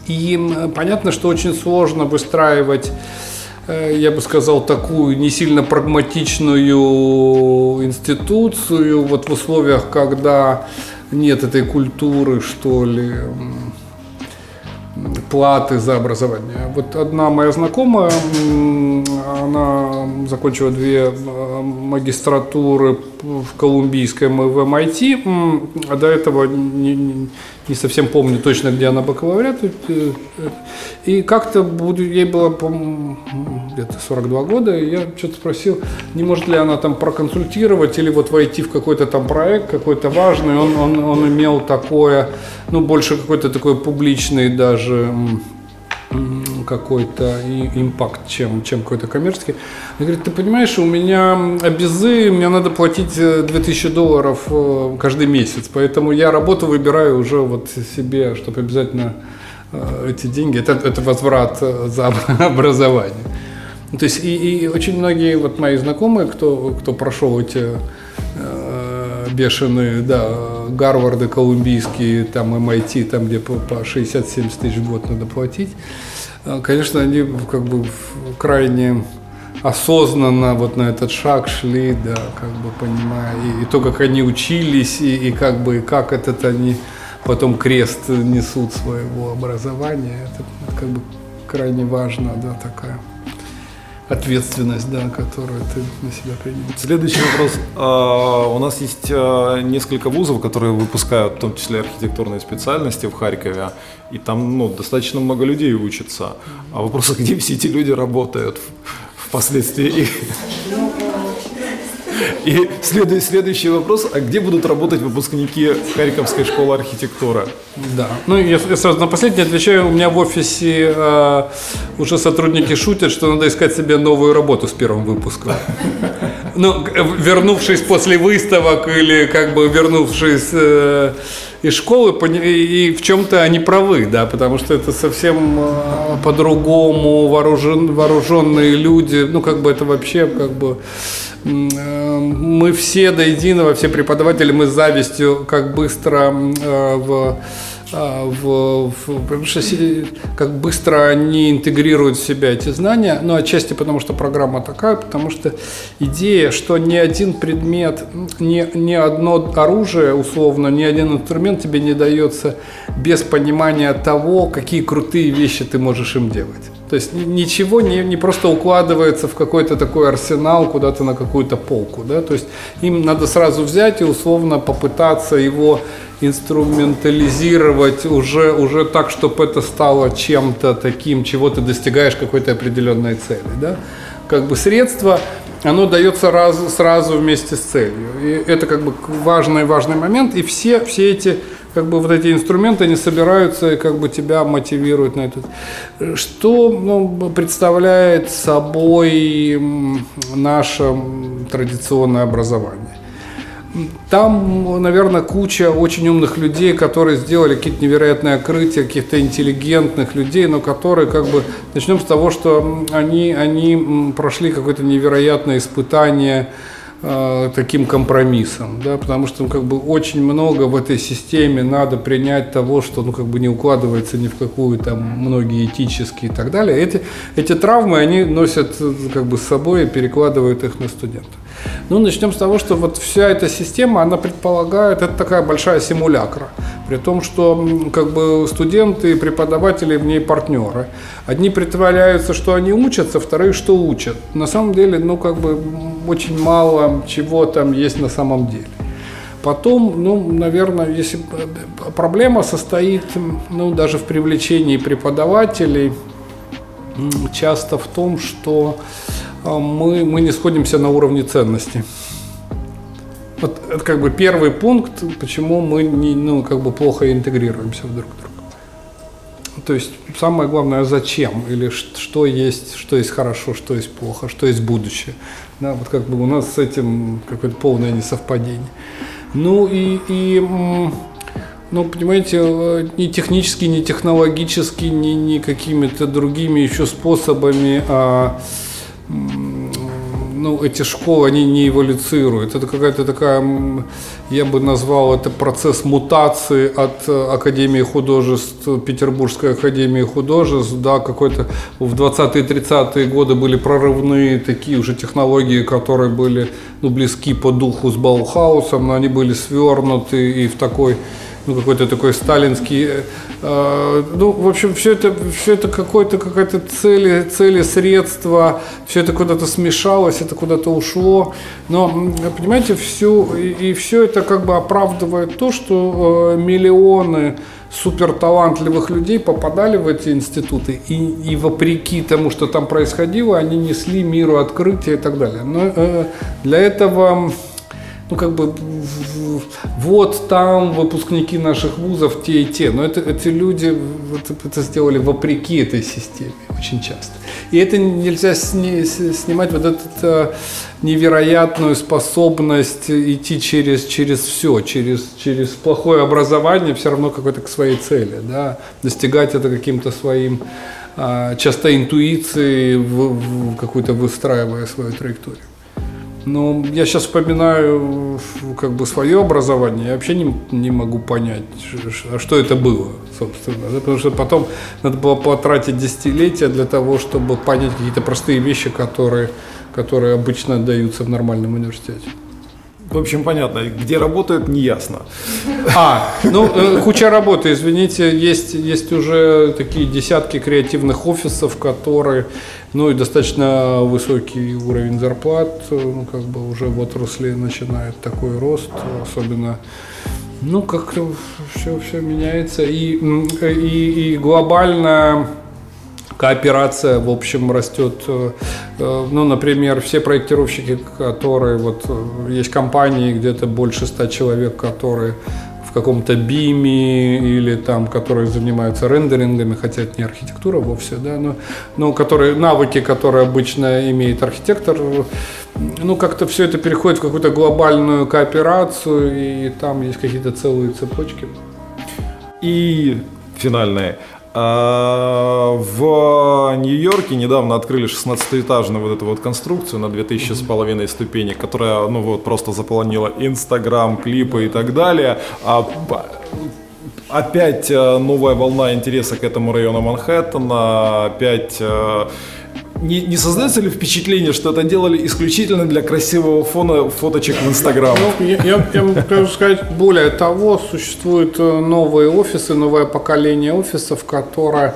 И понятно, что очень сложно выстраивать я бы сказал, такую не сильно прагматичную институцию, вот в условиях, когда нет этой культуры, что ли, платы за образование. Вот одна моя знакомая, она закончила две э, магистратуры в Колумбийском и в MIT, а до этого не, не совсем помню точно, где она бакалавриат. Э, и как-то ей было где-то 42 года, и я что-то спросил, не может ли она там проконсультировать или вот войти в какой-то там проект, какой-то важный. Он, он, он имел такое, ну, больше какой-то такой публичный даже какой-то импакт, чем, чем какой-то коммерческий. Она говорит, ты понимаешь, у меня обезы, мне надо платить 2000 э, долларов э, каждый месяц, поэтому я работу выбираю уже вот себе, чтобы обязательно э, эти деньги, это, это возврат за образование. То есть и, и очень многие вот мои знакомые, кто, кто прошел эти бешеные, да, Гарварды колумбийские, там MIT, там где по, по 60-70 тысяч в год надо платить, э, конечно, они как бы крайне осознанно вот на этот шаг шли, да, как бы понимая, и, и то, как они учились, и, и как бы, и как этот они потом крест несут своего образования, это как бы крайне важно, да, такая ответственность, да, которую ты на себя принял. Следующий вопрос. А, у нас есть а, несколько вузов, которые выпускают, в том числе архитектурные специальности в Харькове, и там ну, достаточно много людей учатся. А вопрос, а где все эти люди работают впоследствии? И следует, следующий вопрос, а где будут работать выпускники Харьковской школы архитектуры? Да, ну я, я сразу на последний отвечаю, у меня в офисе э, уже сотрудники шутят, что надо искать себе новую работу с первым выпуском. Ну, вернувшись после выставок или как бы вернувшись э, из школы, и в чем-то они правы, да, потому что это совсем э, по-другому вооружен, вооруженные люди, ну, как бы это вообще как бы э, мы все до единого, все преподаватели, мы с завистью, как быстро э, в а, в, в, потому что как быстро они интегрируют в себя эти знания, но отчасти потому, что программа такая, потому что идея, что ни один предмет, ни, ни одно оружие, условно, ни один инструмент тебе не дается без понимания того, какие крутые вещи ты можешь им делать. То есть ничего не, не просто укладывается в какой-то такой арсенал куда-то на какую-то полку. Да? То есть им надо сразу взять и условно попытаться его инструментализировать уже, уже так, чтобы это стало чем-то таким, чего ты достигаешь какой-то определенной цели. Да? Как бы средство, оно дается раз, сразу вместе с целью. И это как бы важный, важный момент. И все, все эти как бы вот эти инструменты, они собираются и как бы тебя мотивируют на этот. Что ну, представляет собой наше традиционное образование? Там, наверное, куча очень умных людей, которые сделали какие-то невероятные открытия, каких-то интеллигентных людей, но которые, как бы, начнем с того, что они, они прошли какое-то невероятное испытание, э, таким компромиссом, да, потому что ну, как бы очень много в этой системе надо принять того, что ну как бы не укладывается ни в какую там многие этические и так далее. Эти эти травмы они носят как бы с собой и перекладывают их на студентов. Ну, начнем с того, что вот вся эта система, она предполагает, это такая большая симулякра. При том, что как бы студенты и преподаватели в ней партнеры. Одни притворяются, что они учатся, вторые, что учат. На самом деле, ну, как бы очень мало чего там есть на самом деле. Потом, ну, наверное, если проблема состоит, ну, даже в привлечении преподавателей, часто в том, что а мы, мы не сходимся на уровне ценностей. Вот это как бы первый пункт, почему мы не, ну, как бы плохо интегрируемся в друг друга. То есть самое главное, зачем или что есть, что есть хорошо, что есть плохо, что есть будущее. Да, вот как бы у нас с этим какое-то полное несовпадение. Ну и, и ну, понимаете, э, ни технически, ни технологически, ни, ни какими-то другими еще способами а, ну, эти школы, они не эволюцируют. Это какая-то такая, я бы назвал это процесс мутации от э, Академии художеств, Петербургской Академии художеств, да, какой-то в 20-е 30-е годы были прорывные такие уже технологии, которые были ну, близки по духу с Баухаусом, но они были свернуты и в такой ну, какой-то такой сталинский, э, э, ну, в общем, все это, все это какое-то, какая-то цели, цели, средства, все это куда-то смешалось, это куда-то ушло, но, понимаете, все, и, и все это как бы оправдывает то, что э, миллионы суперталантливых людей попадали в эти институты, и, и вопреки тому, что там происходило, они несли миру открытия и так далее. Но э, для этого ну, как бы, вот там выпускники наших вузов те и те. Но это, эти люди вот, это сделали вопреки этой системе очень часто. И это нельзя сни, снимать вот эту э, невероятную способность идти через, через все, через, через плохое образование, все равно какой-то к своей цели, да, достигать это каким-то своим а, часто интуицией, в, в какую-то выстраивая свою траекторию. Ну, я сейчас вспоминаю как бы свое образование, я вообще не, не могу понять, а что это было, собственно. Потому что потом надо было потратить десятилетия для того, чтобы понять какие-то простые вещи, которые, которые обычно даются в нормальном университете. В общем, понятно, где работают, не ясно. А, ну, э, куча работы, извините, есть, есть уже такие десятки креативных офисов, которые, ну, и достаточно высокий уровень зарплат, э, ну, как бы уже в отрасли начинает такой рост, особенно ну, как-то все, все меняется. И, и, и глобально кооперация, в общем, растет. Э, э, ну, например, все проектировщики, которые, вот, э, есть компании, где-то больше ста человек, которые в каком-то биме или там, которые занимаются рендерингами, хотя это не архитектура вовсе, да, но, но которые, навыки, которые обычно имеет архитектор, ну, как-то все это переходит в какую-то глобальную кооперацию, и там есть какие-то целые цепочки. И финальное. А, в Нью-Йорке недавно открыли 16-этажную вот эту вот конструкцию на 2000 с половиной ступенек, которая, ну вот, просто заполонила Инстаграм, клипы и так далее. А опять э, новая волна интереса к этому району Манхэттена, опять э, не, не создается ли впечатление, что это делали исключительно для красивого фона фоточек в Инстаграм? Ну, я, могу сказать, более того, существуют э, новые офисы, новое поколение офисов, которые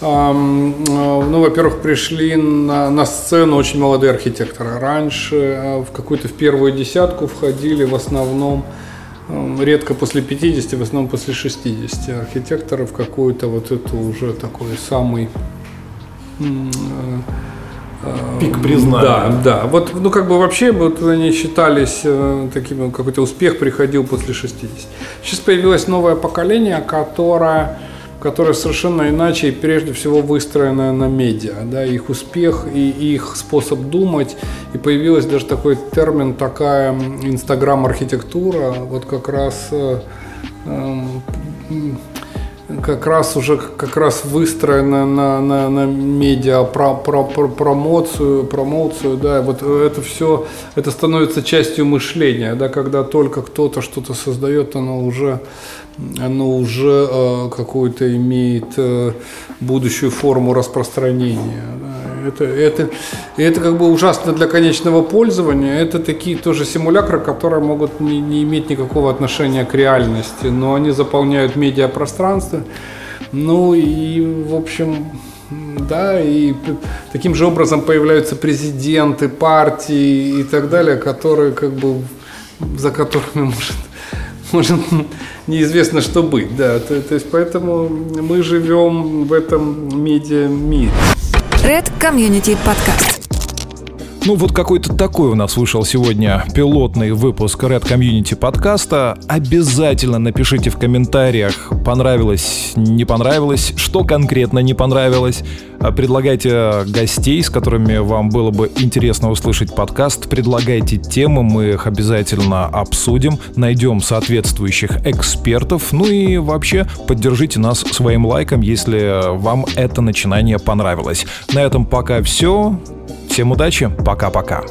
ну, во-первых, пришли на, на сцену очень молодые архитекторы. Раньше э, в какую-то в первую десятку входили в основном редко после 50, в основном после 60 архитекторов какую-то вот эту уже такой самый э, Пик признания. Да, да. Вот, ну, как бы вообще вот они считались э, таким, какой-то успех приходил после 60. Сейчас появилось новое поколение, которое которое совершенно иначе и прежде всего выстроено на медиа, да, их успех и их способ думать, и появилась даже такой термин, такая инстаграм-архитектура, вот как раз э, э, как раз уже как раз выстроена на, на, на медиа про, про, про промоцию, промоцию, да, вот это все, это становится частью мышления, да, когда только кто-то что-то создает, оно уже оно уже э, какую-то имеет э, будущую форму распространения. Да. Это, это, это как бы ужасно для конечного пользования. Это такие тоже симулякры, которые могут не, не иметь никакого отношения к реальности, но они заполняют медиапространство. Ну и, в общем, да, и таким же образом появляются президенты, партии и так далее, которые как бы за которыми может может неизвестно, что быть. Да, то, то есть поэтому мы живем в этом медиа мире. Red Community Podcast. Ну вот какой-то такой у нас вышел сегодня пилотный выпуск Red Community подкаста. Обязательно напишите в комментариях, понравилось, не понравилось, что конкретно не понравилось. А предлагайте гостей, с которыми вам было бы интересно услышать подкаст. Предлагайте темы, мы их обязательно обсудим, найдем соответствующих экспертов. Ну и вообще поддержите нас своим лайком, если вам это начинание понравилось. На этом пока все. Всем удачи, пока-пока.